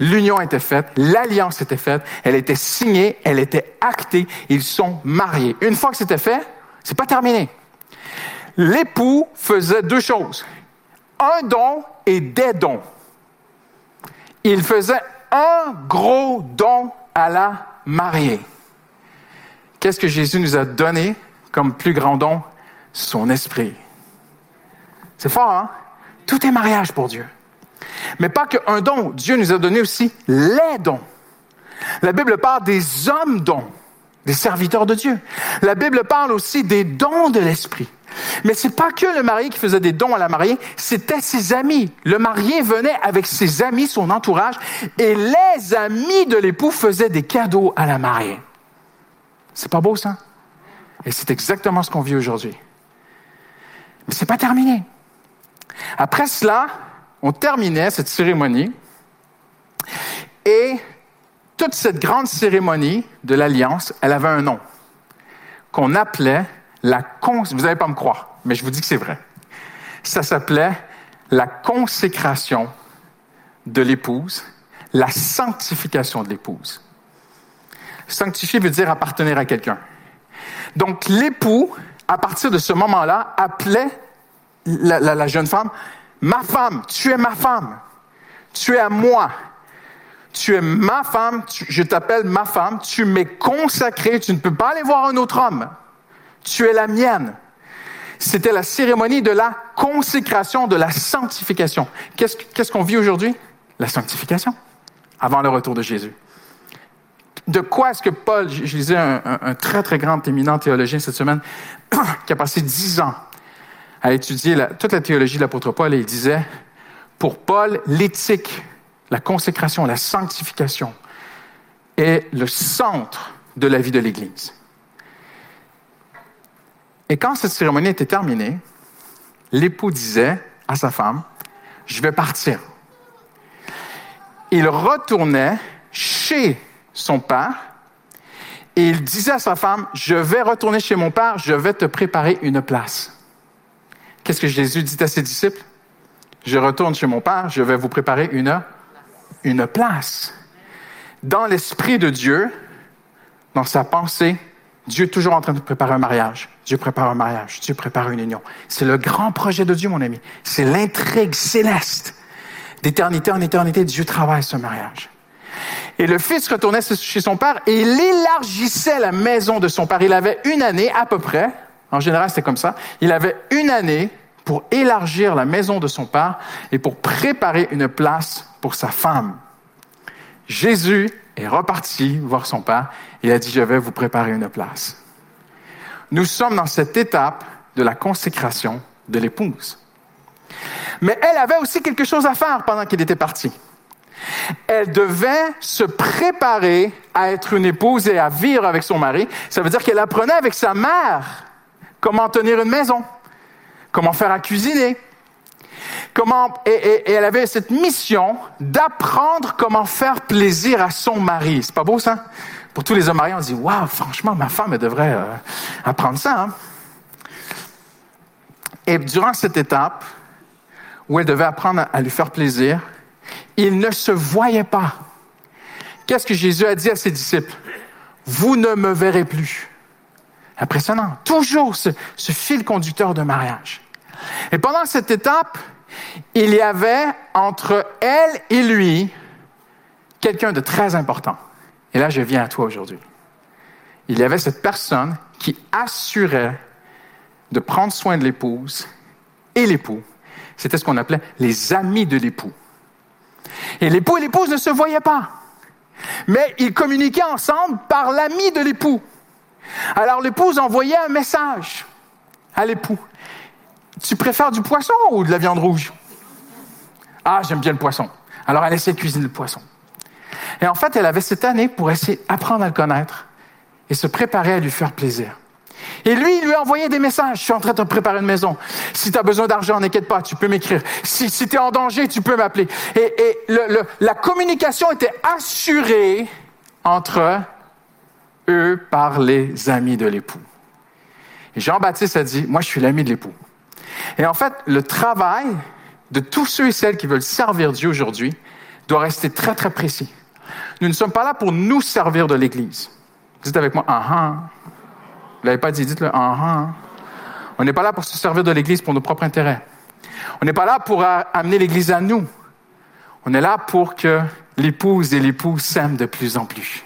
L'union était faite, l'alliance était faite, elle était signée, elle était actée, ils sont mariés. Une fois que c'était fait, c'est pas terminé. L'époux faisait deux choses. Un don et des dons. Il faisait un gros don à la mariée. Qu'est-ce que Jésus nous a donné comme plus grand don? Son esprit. C'est fort, hein? Tout est mariage pour Dieu. Mais pas qu'un don. Dieu nous a donné aussi les dons. La Bible parle des hommes dons, des serviteurs de Dieu. La Bible parle aussi des dons de l'esprit. Mais c'est pas que le marié qui faisait des dons à la mariée, c'était ses amis. Le marié venait avec ses amis, son entourage, et les amis de l'époux faisaient des cadeaux à la mariée. C'est pas beau ça? Et c'est exactement ce qu'on vit aujourd'hui. Mais c'est pas terminé. Après cela, on terminait cette cérémonie et toute cette grande cérémonie de l'alliance, elle avait un nom qu'on appelait la. Vous n'allez pas me croire, mais je vous dis que c'est vrai. Ça s'appelait la consécration de l'épouse, la sanctification de l'épouse. Sanctifier veut dire appartenir à quelqu'un. Donc l'époux, à partir de ce moment-là, appelait la, jeune femme ma femme, tu es ma femme, tu es à moi, tu es ma femme, je t'appelle ma femme, tu m'es consacré, tu ne peux pas aller voir un autre homme, tu es la mienne. C'était la cérémonie de la consécration, de la sanctification. Qu'est-ce, qu'on vit aujourd'hui? La sanctification, avant le retour de Jésus. De quoi est-ce que Paul, je, lisais un, très, très grand éminent théologien cette semaine, [COUGHS] qui a passé dix ans à étudier toute la théologie de l'apôtre Paul et il disait, pour Paul, l'éthique, la consécration, la sanctification est le centre de la vie de l'Église. Et quand cette cérémonie était terminée, l'époux disait à sa femme, je vais partir. Il retournait chez son père et il disait à sa femme, je vais retourner chez mon père, je vais te préparer une place. Qu'est-ce que Jésus dit à ses disciples? Je retourne chez mon Père, je vais vous préparer une, une place. Dans l'esprit de Dieu, dans sa pensée, Dieu est toujours en train de préparer un mariage. Dieu prépare un mariage. Dieu prépare une union. C'est le grand projet de Dieu, mon ami. C'est l'intrigue céleste. D'éternité en éternité, Dieu travaille ce mariage. Et le fils retournait chez son père et il élargissait la maison de son père. Il avait une année à peu près en général, c'était comme ça. Il avait une année pour élargir la maison de son père et pour préparer une place pour sa femme. Jésus est reparti voir son père il a dit, je vais vous préparer une place. Nous sommes dans cette étape de la consécration de l'épouse. Mais elle avait aussi quelque chose à faire pendant qu'il était parti. Elle devait se préparer à être une épouse et à vivre avec son mari. Ça veut dire qu'elle apprenait avec sa mère comment tenir une maison, comment faire à cuisiner, comment et, et, et elle avait cette mission d'apprendre comment faire plaisir à son mari. C'est pas beau ça? Pour tous les hommes mariés, on dit waouh, franchement, ma femme elle devrait euh, apprendre ça. Hein? Et durant cette étape où elle devait apprendre à lui faire plaisir, il ne se voyait pas. Qu'est-ce que Jésus a dit à ses disciples? Vous ne me verrez plus. Impressionnant. Toujours ce, ce, fil conducteur de mariage. Et pendant cette étape, il y avait entre elle et lui quelqu'un de très important. Et là, je viens à toi aujourd'hui. Il y avait cette personne qui assurait de prendre soin de l'épouse et l'époux. C'était ce qu'on appelait les amis de l'époux. Et l'époux et l'épouse ne se voyaient pas. Mais ils communiquaient ensemble par l'ami de l'époux. Alors l'épouse envoyait un message à l'époux. Tu préfères du poisson ou de la viande rouge? Ah, j'aime bien le poisson. Alors elle essaie de cuisiner le poisson. Et en fait, elle avait cette année pour essayer d'apprendre à le connaître et se préparer à lui faire plaisir. Et lui, il lui a envoyé des messages. Je suis en train de te préparer une maison. Si tu as besoin d'argent, n'inquiète pas, tu peux m'écrire. Si, si tu es en danger, tu peux m'appeler. Et, la communication était assurée entre eux par les amis de l'époux. Et Jean-Baptiste a dit, moi je suis l'ami de l'époux. Et en fait, le travail de tous ceux et celles qui veulent servir Dieu aujourd'hui doit rester très très précis. Nous ne sommes pas là pour nous servir de l'Église. Dites avec moi, ah ah. Vous l'avez pas dit, dites-le, ah ah. On n'est pas là pour se servir de l'Église pour nos propres intérêts. On n'est pas là pour amener l'Église à nous. On est là pour que l'épouse et l'époux s'aiment de plus en plus.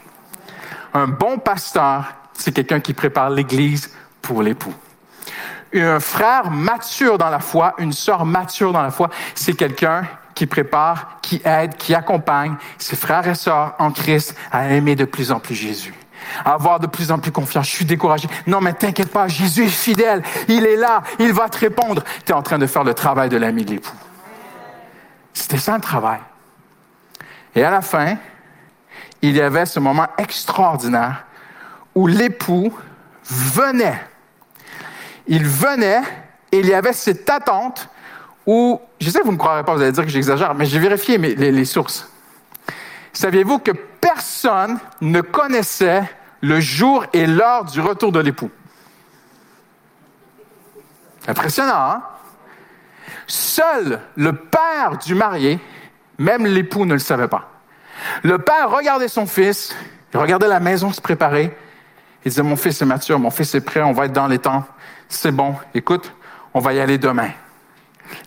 Un bon pasteur, c'est quelqu'un qui prépare l'Église pour l'époux. Un frère mature dans la foi, une sœur mature dans la foi, c'est quelqu'un qui prépare, qui aide, qui accompagne ses frères et sœurs en Christ à aimer de plus en plus Jésus à avoir de plus en plus confiance. Je suis découragé. Non, mais t'inquiète pas, Jésus est fidèle. Il est là. Il va te répondre. Tu es en train de faire le travail de l'ami de l'époux. C'était ça le travail. Et à la fin, il y avait ce moment extraordinaire où l'époux venait. Il venait et il y avait cette attente où, je sais que vous ne me croirez pas, vous allez dire que j'exagère, mais j'ai vérifié les, les sources. Saviez-vous que personne ne connaissait le jour et l'heure du retour de l'époux? Impressionnant, hein? Seul le père du marié, même l'époux ne le savait pas. Le père regardait son fils, il regardait la maison se préparer. Il disait, mon fils est mature, mon fils est prêt, on va être dans les temps. C'est bon, écoute, on va y aller demain.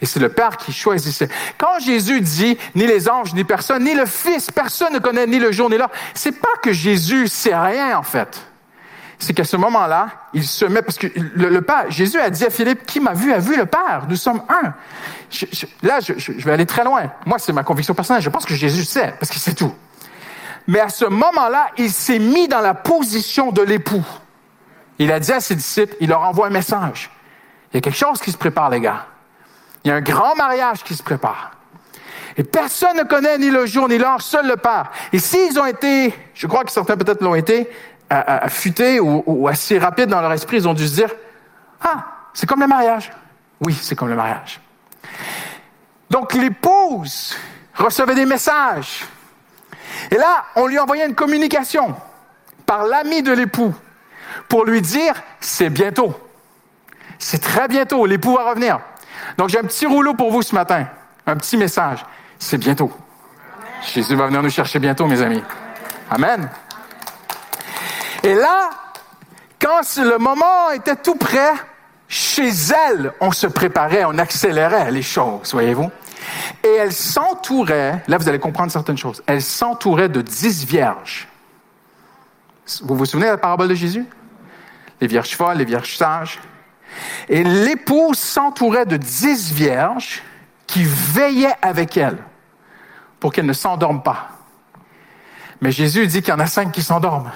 Et c'est le Père qui choisissait. Quand Jésus dit, ni les anges, ni personne, ni le Fils, personne ne connaît ni le jour ni l'heure, c'est pas que Jésus sait rien, en fait. C'est qu'à ce moment-là, il se met, parce que le, Père, Jésus a dit à Philippe, qui m'a vu a vu le Père. Nous sommes un. là, je, je, vais aller très loin. Moi, c'est ma conviction personnelle. Je pense que Jésus sait, parce qu'il sait tout. Mais à ce moment-là, il s'est mis dans la position de l'époux. Il a dit à ses disciples, il leur envoie un message. Il y a quelque chose qui se prépare, les gars. Il y a un grand mariage qui se prépare. Et personne ne connaît ni le jour ni l'heure, seul le Père. Et s'ils ont été, je crois que certains peut-être l'ont été, affûtés ou, ou, assez rapides dans leur esprit, ils ont dû se dire, ah, c'est comme le mariage. Oui, c'est comme le mariage. Donc l'épouse recevait des messages. Et là, on lui envoyait une communication par l'ami de l'époux pour lui dire, c'est bientôt. C'est très bientôt, l'époux va revenir. Donc, j'ai un petit rouleau pour vous ce matin, un petit message. C'est bientôt. Jésus va venir nous chercher bientôt, mes amis. Amen. Et là, quand le moment était tout prêt, chez elle, on se préparait, on accélérait les choses, voyez-vous. Et elle s'entourait, là vous allez comprendre certaines choses, elle s'entourait de dix vierges. Vous vous souvenez de la parabole de Jésus? Les vierges folles, les vierges sages. Et l'épouse s'entourait de dix vierges qui veillaient avec elle pour qu'elle ne s'endorme pas. Mais Jésus dit qu'il y en a cinq qui s'endorment.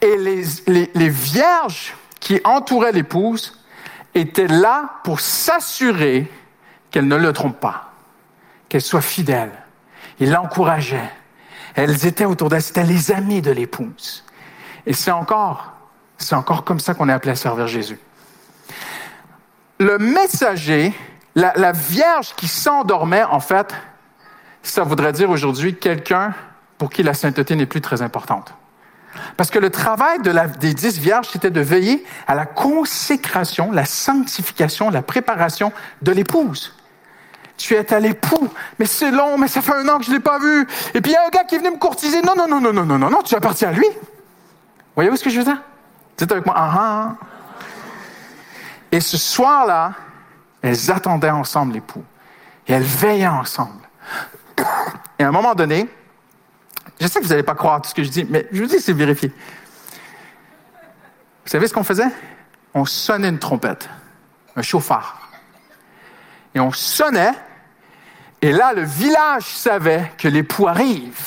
Et les, vierges qui entouraient l'épouse étaient là pour s'assurer qu'elle ne le trompe pas, qu'elle soit fidèle. Ils l'encourageaient. Elles étaient autour d'elle, c'était les amis de l'épouse. Et c'est encore, c'est encore comme ça qu'on est appelé à servir Jésus le messager, la, Vierge qui s'endormait, en fait, ça voudrait dire aujourd'hui quelqu'un pour qui la sainteté n'est plus très importante. Parce que le travail des dix vierges, c'était de veiller à la consécration, la sanctification, la préparation de l'épouse. Tu es à l'époux, mais c'est long, mais ça fait un an que je ne l'ai pas vu. Et puis il y a un gars qui est venu me courtiser. Non, non, non, non, non, non, non, non, tu appartiens à lui. Voyez-vous ce que je veux dire? Dites avec moi, ah, ah. Et ce soir-là, elles attendaient ensemble l'époux. Et elles veillaient ensemble. Et à un moment donné, je sais que vous n'allez pas croire tout ce que je dis, mais je vous dis, c'est vérifié. Vous savez ce qu'on faisait? On sonnait une trompette, un chauffard. Et on sonnait, et là, le village savait que l'époux arrive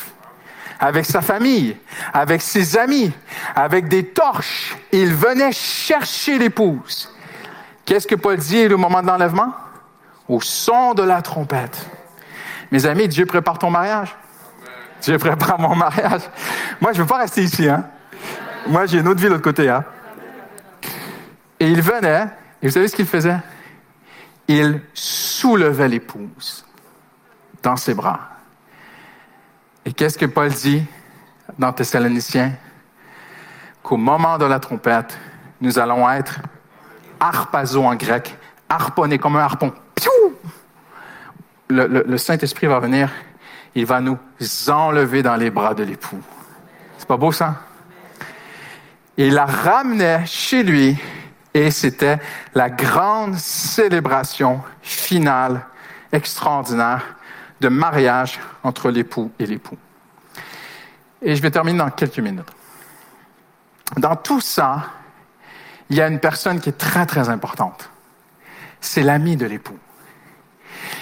avec sa famille, avec ses amis, avec des torches. Il venait chercher l'épouse. Qu'est-ce que Paul dit au moment de l'enlèvement? Au son de la trompette. Mes amis, Dieu prépare ton mariage. Dieu prépare mon mariage. Moi, je ne veux pas rester ici. Hein? Moi, j'ai une autre vie de l'autre côté. Hein? Et il venait, et vous savez ce qu'il faisait? Il soulevait l'épouse dans ses bras. Et qu'est-ce que Paul dit dans Thessaloniciens? Qu'au moment de la trompette, nous allons être harpazo en grec, harponner comme un harpon. Le, Saint-Esprit va venir, il va nous enlever dans les bras de l'époux. C'est pas beau ça? il la ramenait chez lui et c'était la grande célébration finale extraordinaire de mariage entre l'époux et l'époux. Et je vais terminer dans quelques minutes. Dans tout ça, il y a une personne qui est très, très importante. C'est l'ami de l'époux.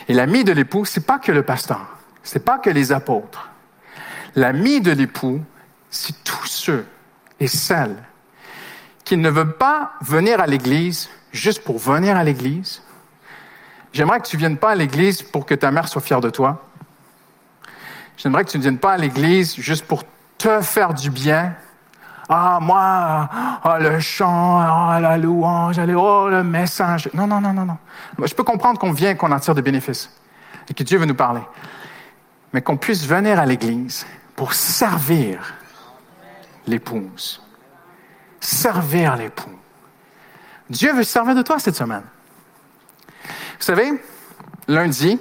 Et l'ami de l'époux, c'est pas que le pasteur, c'est pas que les apôtres. L'ami de l'époux, c'est tous ceux et celles qui ne veulent pas venir à l'église juste pour venir à l'église. J'aimerais que tu viennes pas à l'église pour que ta mère soit fière de toi. J'aimerais que tu ne viennes pas à l'église juste pour te faire du bien. Ah, moi, ah, le chant, ah, la louange, allez, oh, le message. Non, non, non, non, non. Je peux comprendre qu'on vient, qu'on en tire des bénéfices et que Dieu veut nous parler. Mais qu'on puisse venir à l'église pour servir l'épouse. Servir l'époux. Dieu veut servir de toi cette semaine. Vous savez, lundi,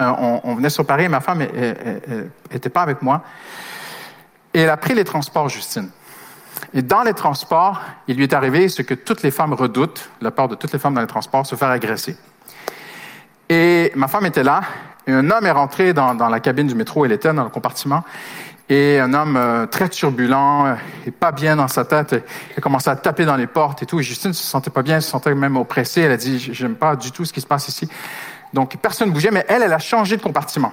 euh, on, venait sur Paris ma femme n'était pas avec moi. Et elle a pris les transports, Justine. Et dans les transports, il lui est arrivé ce que toutes les femmes redoutent, la part de toutes les femmes dans les transports, se faire agresser. Et ma femme était là, et un homme est rentré dans, la cabine du métro, elle était dans le compartiment, et un homme euh, très turbulent, euh, et pas bien dans sa tête, il a commencé à taper dans les portes et tout, et Justine ne se sentait pas bien, elle se sentait même oppressée, elle a dit, j'aime pas du tout ce qui se passe ici. Donc personne ne bougeait, mais elle, elle a changé de compartiment.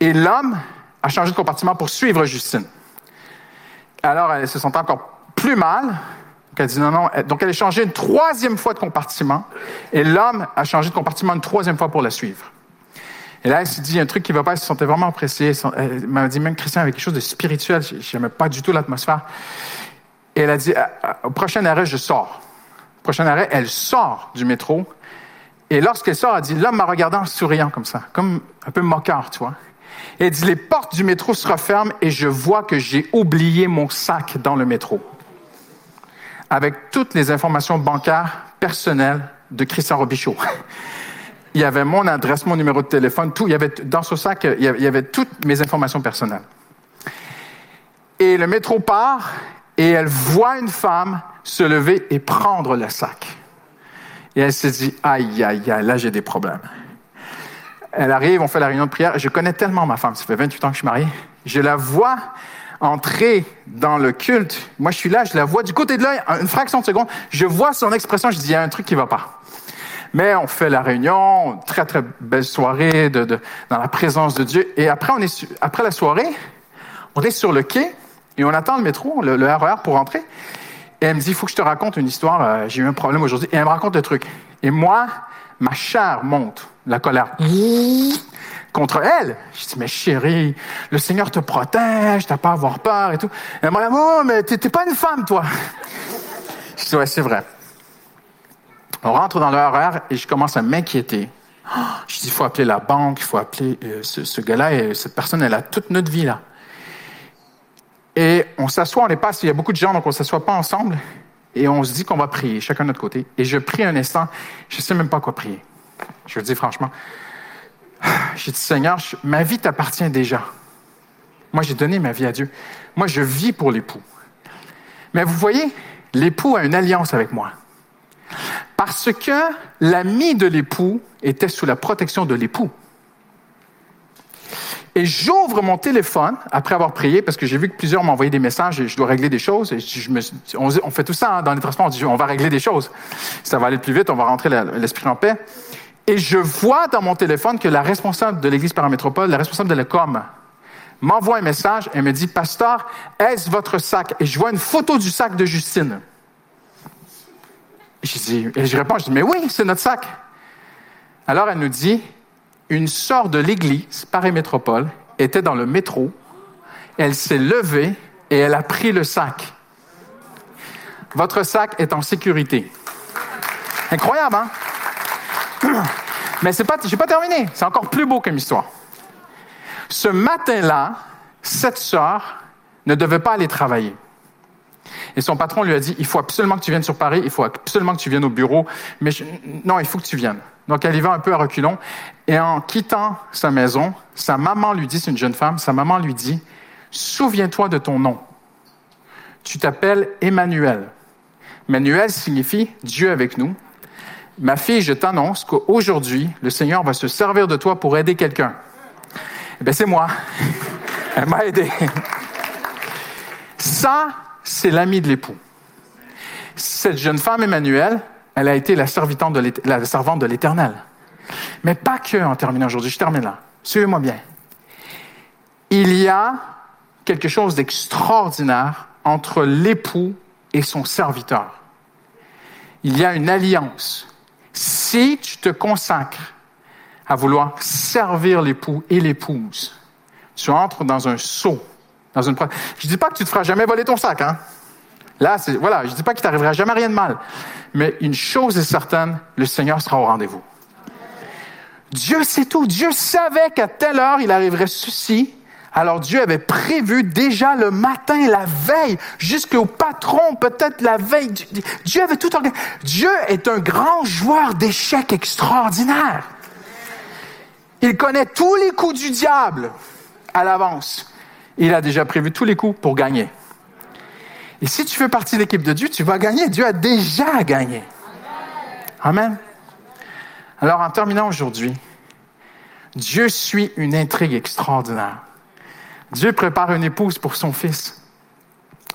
Et l'homme a changé de compartiment pour suivre Justine. Alors elle se sentait encore plus mal. Donc elle dit non, non. Donc elle a changé une troisième fois de compartiment. Et l'homme a changé de compartiment une troisième fois pour la suivre. Et là, elle s'est dit un truc qui ne va pas, elle se sentait vraiment oppressée. Elle m'a dit même Christian avait quelque chose de spirituel. Je n'aimais pas du tout l'atmosphère. Et elle a dit au prochain arrêt, je sors. Au prochain arrêt, elle sort du métro. Et lorsqu'elle sort, elle dit l'homme m'a regardé en souriant comme ça, comme un peu moqueur, tu vois. Elle dit, les portes du métro se referment et je vois que j'ai oublié mon sac dans le métro. Avec toutes les informations bancaires personnelles de Christian Robichaud. [LAUGHS] Il y avait mon adresse, mon numéro de téléphone, tout. Il y avait, dans ce sac, il y avait toutes mes informations personnelles. Et le métro part et elle voit une femme se lever et prendre le sac. Et elle se dit, aïe, aïe, aïe, là j'ai des problèmes. Elle arrive, on fait la réunion de prière. Je connais tellement ma femme, ça fait 28 ans que je suis marié. Je la vois entrer dans le culte. Moi, je suis là, je la vois du côté de l'œil, une fraction de seconde. Je vois son expression, je dis, il y a un truc qui va pas. Mais on fait la réunion, très, très belle soirée de, de, dans la présence de Dieu. Et après, on est, après la soirée, on est sur le quai et on attend le métro, le, le RER e pour rentrer. Et elle me dit, il faut que je te raconte une histoire. Euh, j'ai eu un problème aujourd'hui. Et elle me raconte le truc. Et moi, ma chair monte la colère contre elle. Je dis, mais chérie, le Seigneur te protège, t'as pas à avoir peur et tout. Elle m'a dit, oh, mais t'es pas une femme, toi. Je dis, ouais, c'est vrai. On rentre dans l'horaire et je commence à m'inquiéter. Je dis, il faut appeler la banque, il faut appeler euh, ce, gars-là et cette personne, elle a toute notre vie là. Et on s'assoit, on n'est pas, il y a beaucoup de gens, donc on s'assoit pas ensemble et on se dit qu'on va prier, chacun de notre côté. Et je prie un instant, je sais même pas quoi prier. Je le dis franchement. [SIGHS] J'ai dit, Seigneur, ma vie t'appartient déjà. Moi, j'ai donné ma vie à Dieu. Moi, je vis pour l'époux. Mais vous voyez, l'époux a une alliance avec moi. Parce que l'ami de l'époux était sous la protection de l'époux. Et j'ouvre mon téléphone après avoir prié, parce que j'ai vu que plusieurs envoyé des messages et je dois régler des choses. On, fait tout ça hein, dans les transports. On dit, on va régler des choses. Ça va aller plus vite, on va rentrer l'esprit en paix. Et je vois dans mon téléphone que la responsable de l'Église paramétropole, la responsable de l'ECOM, m'envoie un message et me dit, Pasteur, est-ce votre sac? Et je vois une photo du sac de Justine. Je, dis, et je réponds, je dis, mais oui, c'est notre sac. Alors elle nous dit, une sœur de l'Église, Paris-Métropole, était dans le métro. Elle s'est levée et elle a pris le sac. Votre sac est en sécurité. Incroyable, hein? [CLEARS THROAT] Mais c'est pas, j'ai pas terminé. C'est encore plus beau comme histoire. Ce matin-là, cette sœur ne devait pas aller travailler. Et son patron lui a dit, il faut absolument que tu viennes sur Paris, il faut absolument que tu viennes au bureau, mais non, il faut que tu viennes. Donc elle y va un peu à reculons. Et en quittant sa maison, sa maman lui dit, c'est une jeune femme, sa maman lui dit, souviens-toi de ton nom. Tu t'appelles Emmanuel. Emmanuel signifie Dieu avec nous. ma fille, je t'annonce qu'aujourd'hui, le Seigneur va se servir de toi pour aider quelqu'un. Eh bien, c'est moi. [LAUGHS] Elle m'a aidé. Ça, c'est l'ami de l'époux. Cette jeune femme, Emmanuel, elle a été la, la servante de l'Éternel. Mais pas que en terminant aujourd'hui. Je termine là. Suivez-moi bien. Il y a quelque chose d'extraordinaire entre l'époux et son serviteur. Il y a une alliance. Si tu te consacres à vouloir servir l'époux et l'épouse, tu entres dans un saut, dans une. Je dis pas que tu te feras jamais voler ton sac, hein. Là, c'est voilà, je dis pas qu'il t'arrivera jamais rien de mal, mais une chose est certaine, le Seigneur sera au rendez-vous. Dieu sait tout. Dieu savait qu'à telle heure il arriverait ceci. Alors Dieu avait prévu déjà le matin, la veille, jusqu'au patron, peut-être la veille. Dieu avait tout organisé. Dieu est un grand joueur d'échecs extraordinaire. Il connaît tous les coups du diable à l'avance. Il a déjà prévu tous les coups pour gagner. Et si tu fais partie de l'équipe de Dieu, tu vas gagner. Dieu a déjà gagné. Amen. Alors, en terminant aujourd'hui, Dieu suit une intrigue extraordinaire. Dieu prépare une épouse pour son fils.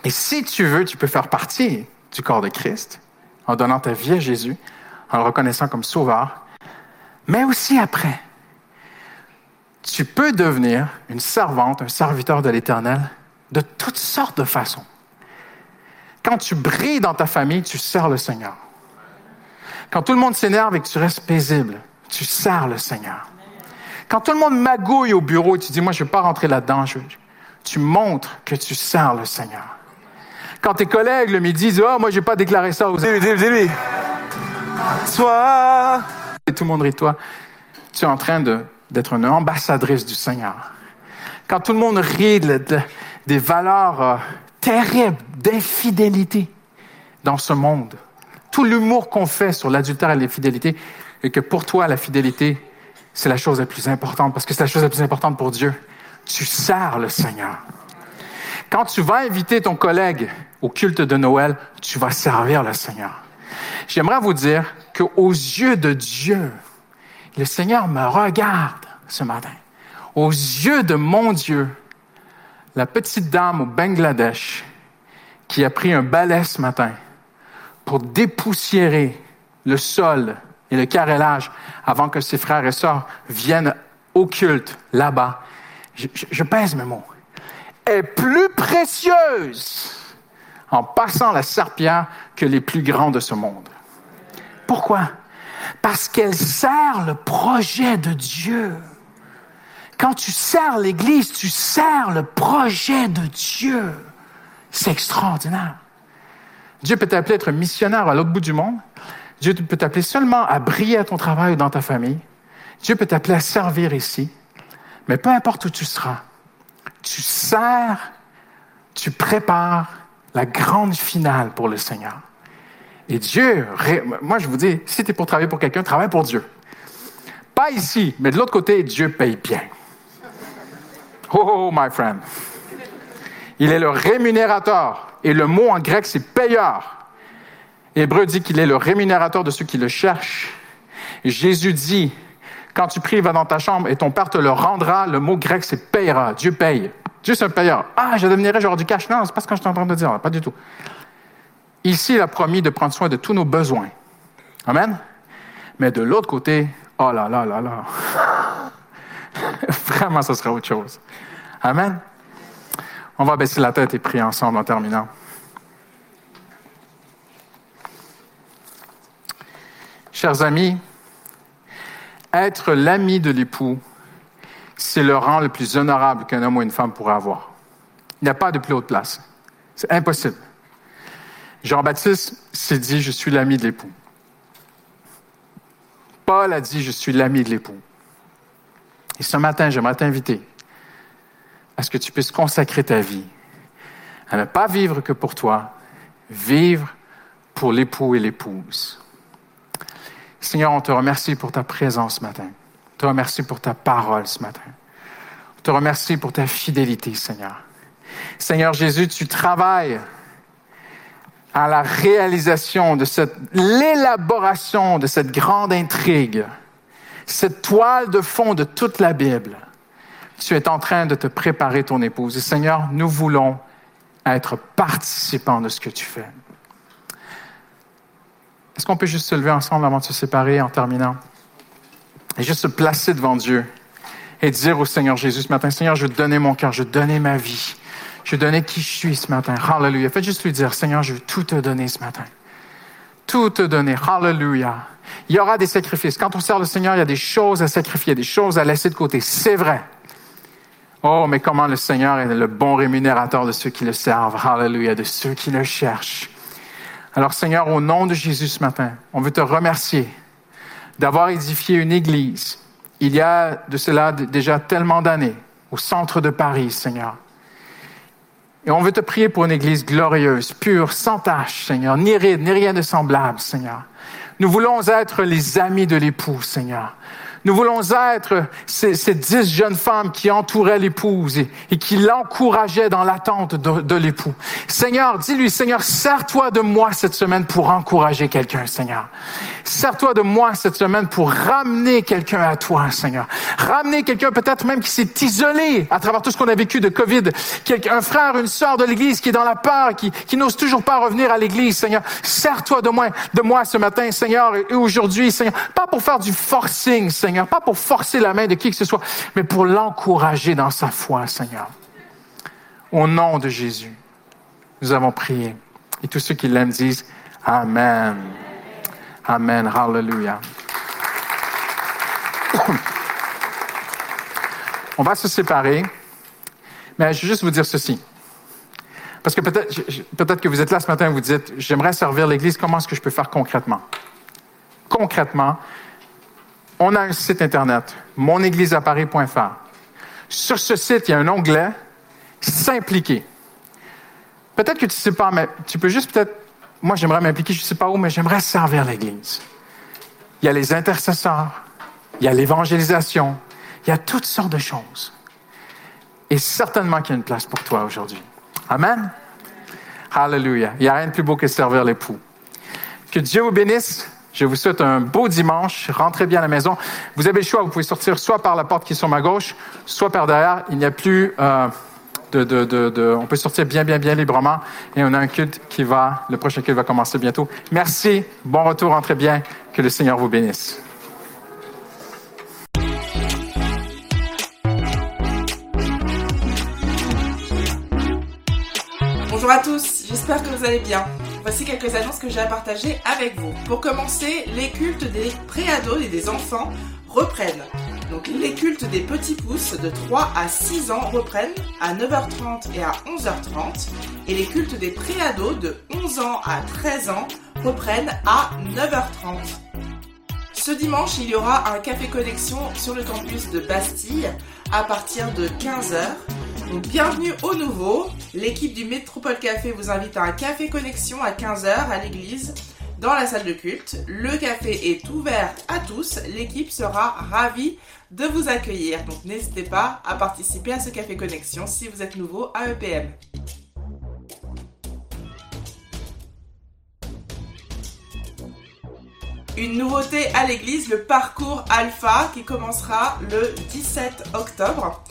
Et si tu veux, tu peux faire partie du corps de Christ en donnant ta vie à Jésus, en le reconnaissant comme sauveur, mais aussi après. Tu peux devenir une servante, un serviteur de l'Éternel de toutes sortes de façons. Quand tu brilles dans ta famille, tu sers le Seigneur. Quand tout le monde s'énerve et que tu restes paisible, tu sers le Seigneur. Quand tout le monde magouille au bureau et tu dis, moi, je ne vais pas rentrer là-dedans, tu montres que tu sers le Seigneur. Quand tes collègues le midi disent, oh, moi, je n'ai pas déclaré ça aux dis dis Soit. Et tout le monde rit de toi. Tu es en train d'être une ambassadrice du Seigneur. Quand tout le monde rit des valeurs euh, terribles d'infidélité dans ce monde, tout l'humour qu'on fait sur l'adultère et l'infidélité, et que pour toi, la fidélité, c'est la chose la plus importante, parce que c'est la chose la plus importante pour Dieu. Tu sers le Seigneur. Quand tu vas inviter ton collègue au culte de Noël, tu vas servir le Seigneur. J'aimerais vous dire qu'aux yeux de Dieu, le Seigneur me regarde ce matin. Aux yeux de mon Dieu, la petite dame au Bangladesh qui a pris un balai ce matin pour dépoussiérer le sol et le carrelage avant que ses frères et sœurs viennent au culte là-bas. Je, pèse mes mots. Est plus précieuse en passant la serpillère que les plus grands de ce monde. Pourquoi? Parce qu'elle sert le projet de Dieu. Quand tu sers l'Église, tu sers le projet de Dieu. C'est extraordinaire. Dieu peut t'appeler à être missionnaire à l'autre bout du monde. Dieu peut t'appeler seulement à briller à ton travail ou dans ta famille. Dieu peut t'appeler à servir ici. Mais peu importe où tu seras, tu sers, tu prépares la grande finale pour le Seigneur. Et Dieu, moi je vous dis, si tu es pour travailler pour quelqu'un, travaille pour Dieu. Pas ici, mais de l'autre côté, Dieu paye bien. Oh, my friend. Il est le rémunérateur. Et le mot en grec, c'est payeur. Hébreu dit qu'il est le rémunérateur de ceux qui le cherchent. Jésus dit, quand tu pries, va dans ta chambre et ton Père te le rendra. Le mot grec, c'est payera. Dieu paye. Dieu, c'est un payeur. Ah, je devinerai genre du cash. Non, c'est pas ce que je suis en train de dire. Pas du tout. Ici, il a promis de prendre soin de tous nos besoins. Amen. Mais de l'autre côté, oh là là là là. [LAUGHS] Vraiment, ce sera autre chose. Amen. On va baisser la tête et prier ensemble en terminant. Chers amis, être l'ami de l'époux, c'est le rang le plus honorable qu'un homme ou une femme pourrait avoir. Il n'y a pas de plus haute place. C'est impossible. Jean-Baptiste s'est dit, je suis l'ami de l'époux. Paul a dit, je suis l'ami de l'époux. Et ce matin, j'aimerais t'inviter à ce que tu puisses consacrer ta vie à ne pas vivre que pour toi, vivre pour l'époux et l'épouse. Seigneur, on te remercie pour ta présence ce matin. On te remercie pour ta parole ce matin. On te remercie pour ta fidélité, Seigneur. Seigneur Jésus, tu travailles à la réalisation de cette, l'élaboration de cette grande intrigue, cette toile de fond de toute la Bible, tu es en train de te préparer ton épouse. Et Seigneur, nous voulons être participants de ce que tu fais. Est-ce qu'on peut juste se lever ensemble avant de se séparer en terminant? Et juste se placer devant Dieu et dire au Seigneur Jésus ce matin, Seigneur, je veux donner mon cœur, je veux donner ma vie. Je donner qui je suis ce matin. Hallelujah. Faites juste lui dire, Seigneur, je veux tout te donner ce matin. Tout te donner. Hallelujah. Il y aura des sacrifices. Quand on sert le Seigneur, il y a des choses à sacrifier, des choses à laisser de côté. C'est vrai. Oh, mais comment le Seigneur est le bon rémunérateur de ceux qui le servent. Hallelujah. De ceux qui le cherchent. Alors, Seigneur, au nom de Jésus ce matin, on veut te remercier d'avoir édifié une église il y a de cela déjà tellement d'années au centre de Paris, Seigneur. Et on veut te prier pour une église glorieuse, pure, sans tache, Seigneur, ni ride, ni rien de semblable, Seigneur. Nous voulons être les amis de l'époux, Seigneur. Nous voulons être ces, ces dix jeunes femmes qui entouraient l'épouse et, et, qui l'encourageaient dans l'attente de, de l'époux. Seigneur, dis-lui, Seigneur, sers-toi de moi cette semaine pour encourager quelqu'un, Seigneur. Sers-toi de moi cette semaine pour ramener quelqu'un à toi, Seigneur. Ramener quelqu'un peut-être même qui s'est isolé à travers tout ce qu'on a vécu de COVID. Un frère, une sœur de l'Église qui est dans la peur, qui, qui n'ose toujours pas revenir à l'Église, Seigneur. Sers-toi de moi, de moi ce matin, Seigneur, et aujourd'hui, Seigneur. Pas pour faire du forcing, Seigneur Seigneur, pas pour forcer la main de qui que ce soit, mais pour l'encourager dans sa foi, Seigneur. Au nom de Jésus, nous avons prié. Et tous ceux qui l'aiment disent Amen. Amen. Hallelujah. On va se séparer, mais je veux juste vous dire ceci. Parce que peut-être peut que vous êtes là ce matin et vous dites, j'aimerais servir l'Église, comment est-ce que je peux faire concrètement? Concrètement, on a un site Internet, monégliseaparis.fr. Sur ce site, il y a un onglet S'impliquer. Peut-être que tu ne sais pas, mais tu peux juste peut-être. Moi, j'aimerais m'impliquer, je ne sais pas où, mais j'aimerais servir l'Église. Il y a les intercesseurs, il y a l'évangélisation, il y a toutes sortes de choses. Et certainement qu'il y a une place pour toi aujourd'hui. Amen. Hallelujah. Il n'y a rien de plus beau que servir l'époux. Que Dieu vous bénisse. Je vous souhaite un beau dimanche. Rentrez bien à la maison. Vous avez le choix. Vous pouvez sortir soit par la porte qui est sur ma gauche, soit par derrière. Il n'y a plus euh, de, de, de, de, On peut sortir bien, bien, bien librement. Et on a un culte qui va... Le prochain culte va commencer bientôt. Merci. Bon retour. Rentrez bien. Que le Seigneur vous bénisse. Bonjour à tous. J'espère que vous allez bien. Voici quelques annonces que j'ai à partager avec vous. Pour commencer, les cultes des préados et des enfants reprennent. Donc les cultes des petits pouces de 3 à 6 ans reprennent à 9h30 et à 11h30 et les cultes des préados de 11 ans à 13 ans reprennent à 9h30. Ce dimanche, il y aura un café connexion sur le campus de Bastille à partir de 15h. Donc bienvenue au nouveau. L'équipe du Métropole Café vous invite à un café connexion à 15h à l'église dans la salle de culte. Le café est ouvert à tous. L'équipe sera ravie de vous accueillir. Donc n'hésitez pas à participer à ce café connexion si vous êtes nouveau à EPM. Une nouveauté à l'église, le parcours alpha qui commencera le 17 octobre.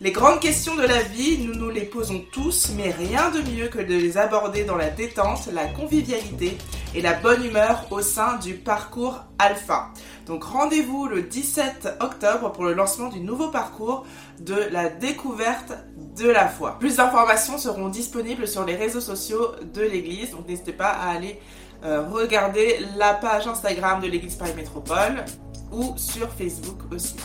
Les grandes questions de la vie, nous nous les posons tous, mais rien de mieux que de les aborder dans la détente, la convivialité et la bonne humeur au sein du parcours alpha. Donc rendez-vous le 17 octobre pour le lancement du nouveau parcours de la découverte de la foi. Plus d'informations seront disponibles sur les réseaux sociaux de l'église, donc n'hésitez pas à aller euh, regarder la page Instagram de l'église Paris Métropole ou sur Facebook aussi.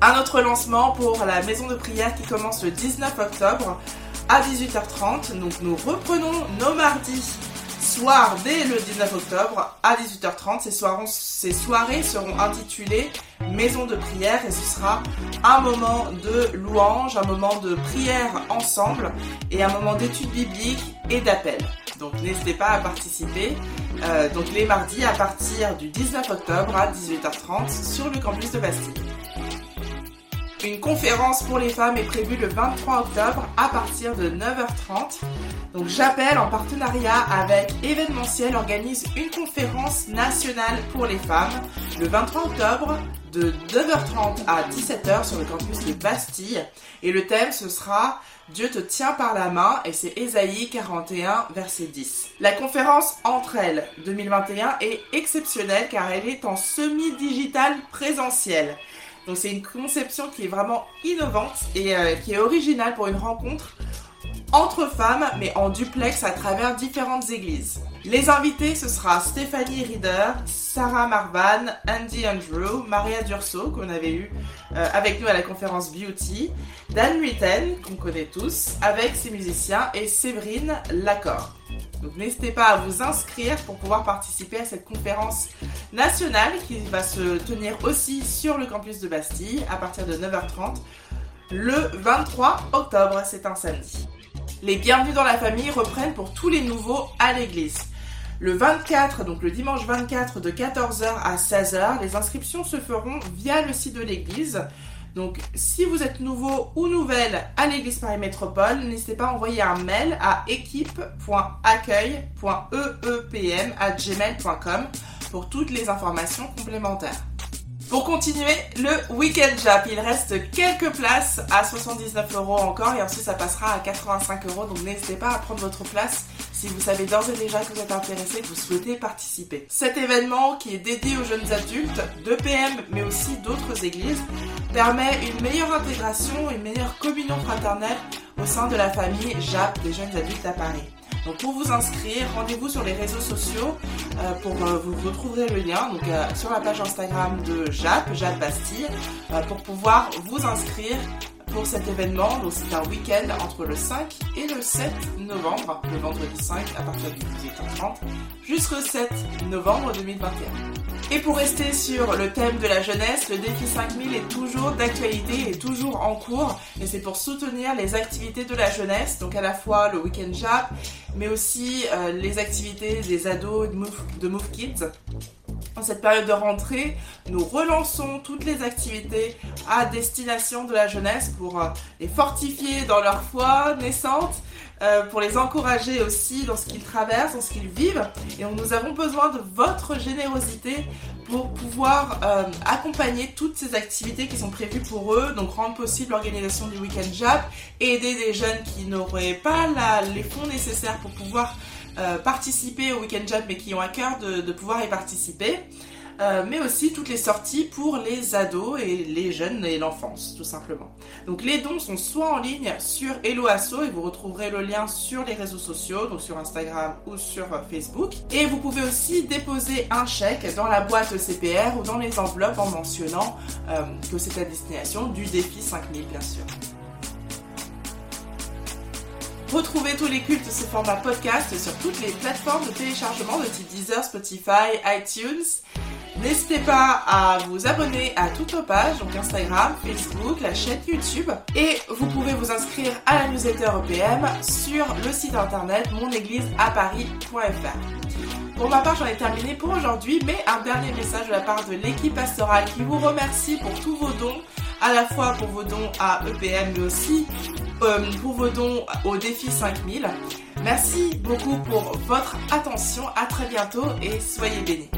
Un autre lancement pour la maison de prière qui commence le 19 octobre à 18h30. Donc nous reprenons nos mardis soirs dès le 19 octobre à 18h30. Ces, soirées, ces soirées seront intitulées Maison de prière et ce sera un moment de louange, un moment de prière ensemble et un moment d'étude biblique et d'appel. Donc n'hésitez pas à participer. Euh, donc les mardis à partir du 19 octobre à 18h30 sur le campus de Bastille. Une conférence pour les femmes est prévue le 23 octobre à partir de 9h30. Donc j'appelle en partenariat avec Événementiel organise une conférence nationale pour les femmes le 23 octobre de 9h30 à 17h sur le campus de Bastille. Et le thème ce sera Dieu te tient par la main et c'est Ésaïe 41 verset 10. La conférence entre elles 2021 est exceptionnelle car elle est en semi-digital présentiel. Donc c'est une conception qui est vraiment innovante et euh, qui est originale pour une rencontre entre femmes, mais en duplex à travers différentes églises. Les invités, ce sera Stéphanie Reader, Sarah Marvan, Andy Andrew, Maria Durso, qu'on avait eu euh, avec nous à la conférence Beauty, Dan Ritten, qu'on connaît tous, avec ses musiciens, et Séverine Lacor. Donc n'hésitez pas à vous inscrire pour pouvoir participer à cette conférence nationale qui va se tenir aussi sur le campus de Bastille à partir de 9h30 le 23 octobre, c'est un samedi. Les bienvenus dans la famille reprennent pour tous les nouveaux à l'église. Le 24, donc le dimanche 24 de 14h à 16h, les inscriptions se feront via le site de l'église. Donc si vous êtes nouveau ou nouvelle à l'église Paris Métropole, n'hésitez pas à envoyer un mail à équipe.accueil.eepm@gmail.com pour toutes les informations complémentaires. Pour continuer, le Weekend Jap, il reste quelques places à 79 euros encore et ensuite ça passera à 85 euros. Donc n'hésitez pas à prendre votre place si vous savez d'ores et déjà que vous êtes intéressé, que vous souhaitez participer. Cet événement qui est dédié aux jeunes adultes d'EPM mais aussi d'autres églises permet une meilleure intégration, une meilleure communion fraternelle au sein de la famille JAP des jeunes adultes à Paris. Donc pour vous inscrire, rendez-vous sur les réseaux sociaux euh, pour euh, vous retrouverez le lien donc euh, sur la page Instagram de JAP, JAP Bastille, pour pouvoir vous inscrire pour cet événement. Donc c'est un week-end entre le 5 et le 7 novembre, le vendredi 5 à partir du 18h30 jusqu'au 7 novembre 2021. Et pour rester sur le thème de la jeunesse, le défi 5000 est toujours d'actualité et toujours en cours. Et c'est pour soutenir les activités de la jeunesse, donc à la fois le week-end Jap, mais aussi euh, les activités des ados de Move, de Kids. En cette période de rentrée, nous relançons toutes les activités à destination de la jeunesse pour euh, les fortifier dans leur foi naissante, euh, pour les encourager aussi dans ce qu'ils traversent, dans ce qu'ils vivent. Et nous avons besoin de votre générosité pour pouvoir euh, accompagner toutes ces activités qui sont prévues pour eux, donc rendre possible l'organisation du Weekend Jap, aider des jeunes qui n'auraient pas les fonds nécessaires pour pouvoir euh, participer au Weekend Jump mais qui ont à cœur de, pouvoir y participer. Euh, mais aussi toutes les sorties pour les ados et les jeunes et l'enfance, tout simplement. Donc les dons sont soit en ligne sur Hello Asso et vous retrouverez le lien sur les réseaux sociaux, donc sur Instagram ou sur euh, Facebook. Et vous pouvez aussi déposer un chèque dans la boîte CPR ou dans les enveloppes en mentionnant que c'est à destination du défi 5000 bien sûr. Retrouvez tous les cultes sous format podcast sur toutes les plateformes de téléchargement de type Deezer, Spotify, iTunes. N'hésitez pas à vous abonner à toutes nos pages, donc Instagram, Facebook, la chaîne YouTube. Et vous pouvez vous inscrire à la newsletter EPM sur le site internet monégliseaparis.fr. Pour ma part, j'en ai terminé pour aujourd'hui, mais un dernier message de la part de l'équipe pastorale qui vous remercie pour tous vos dons, à la fois pour vos dons à EPM, mais aussi euh, pour vos dons au défi 5000. Merci beaucoup pour votre attention. À très bientôt et soyez bénis.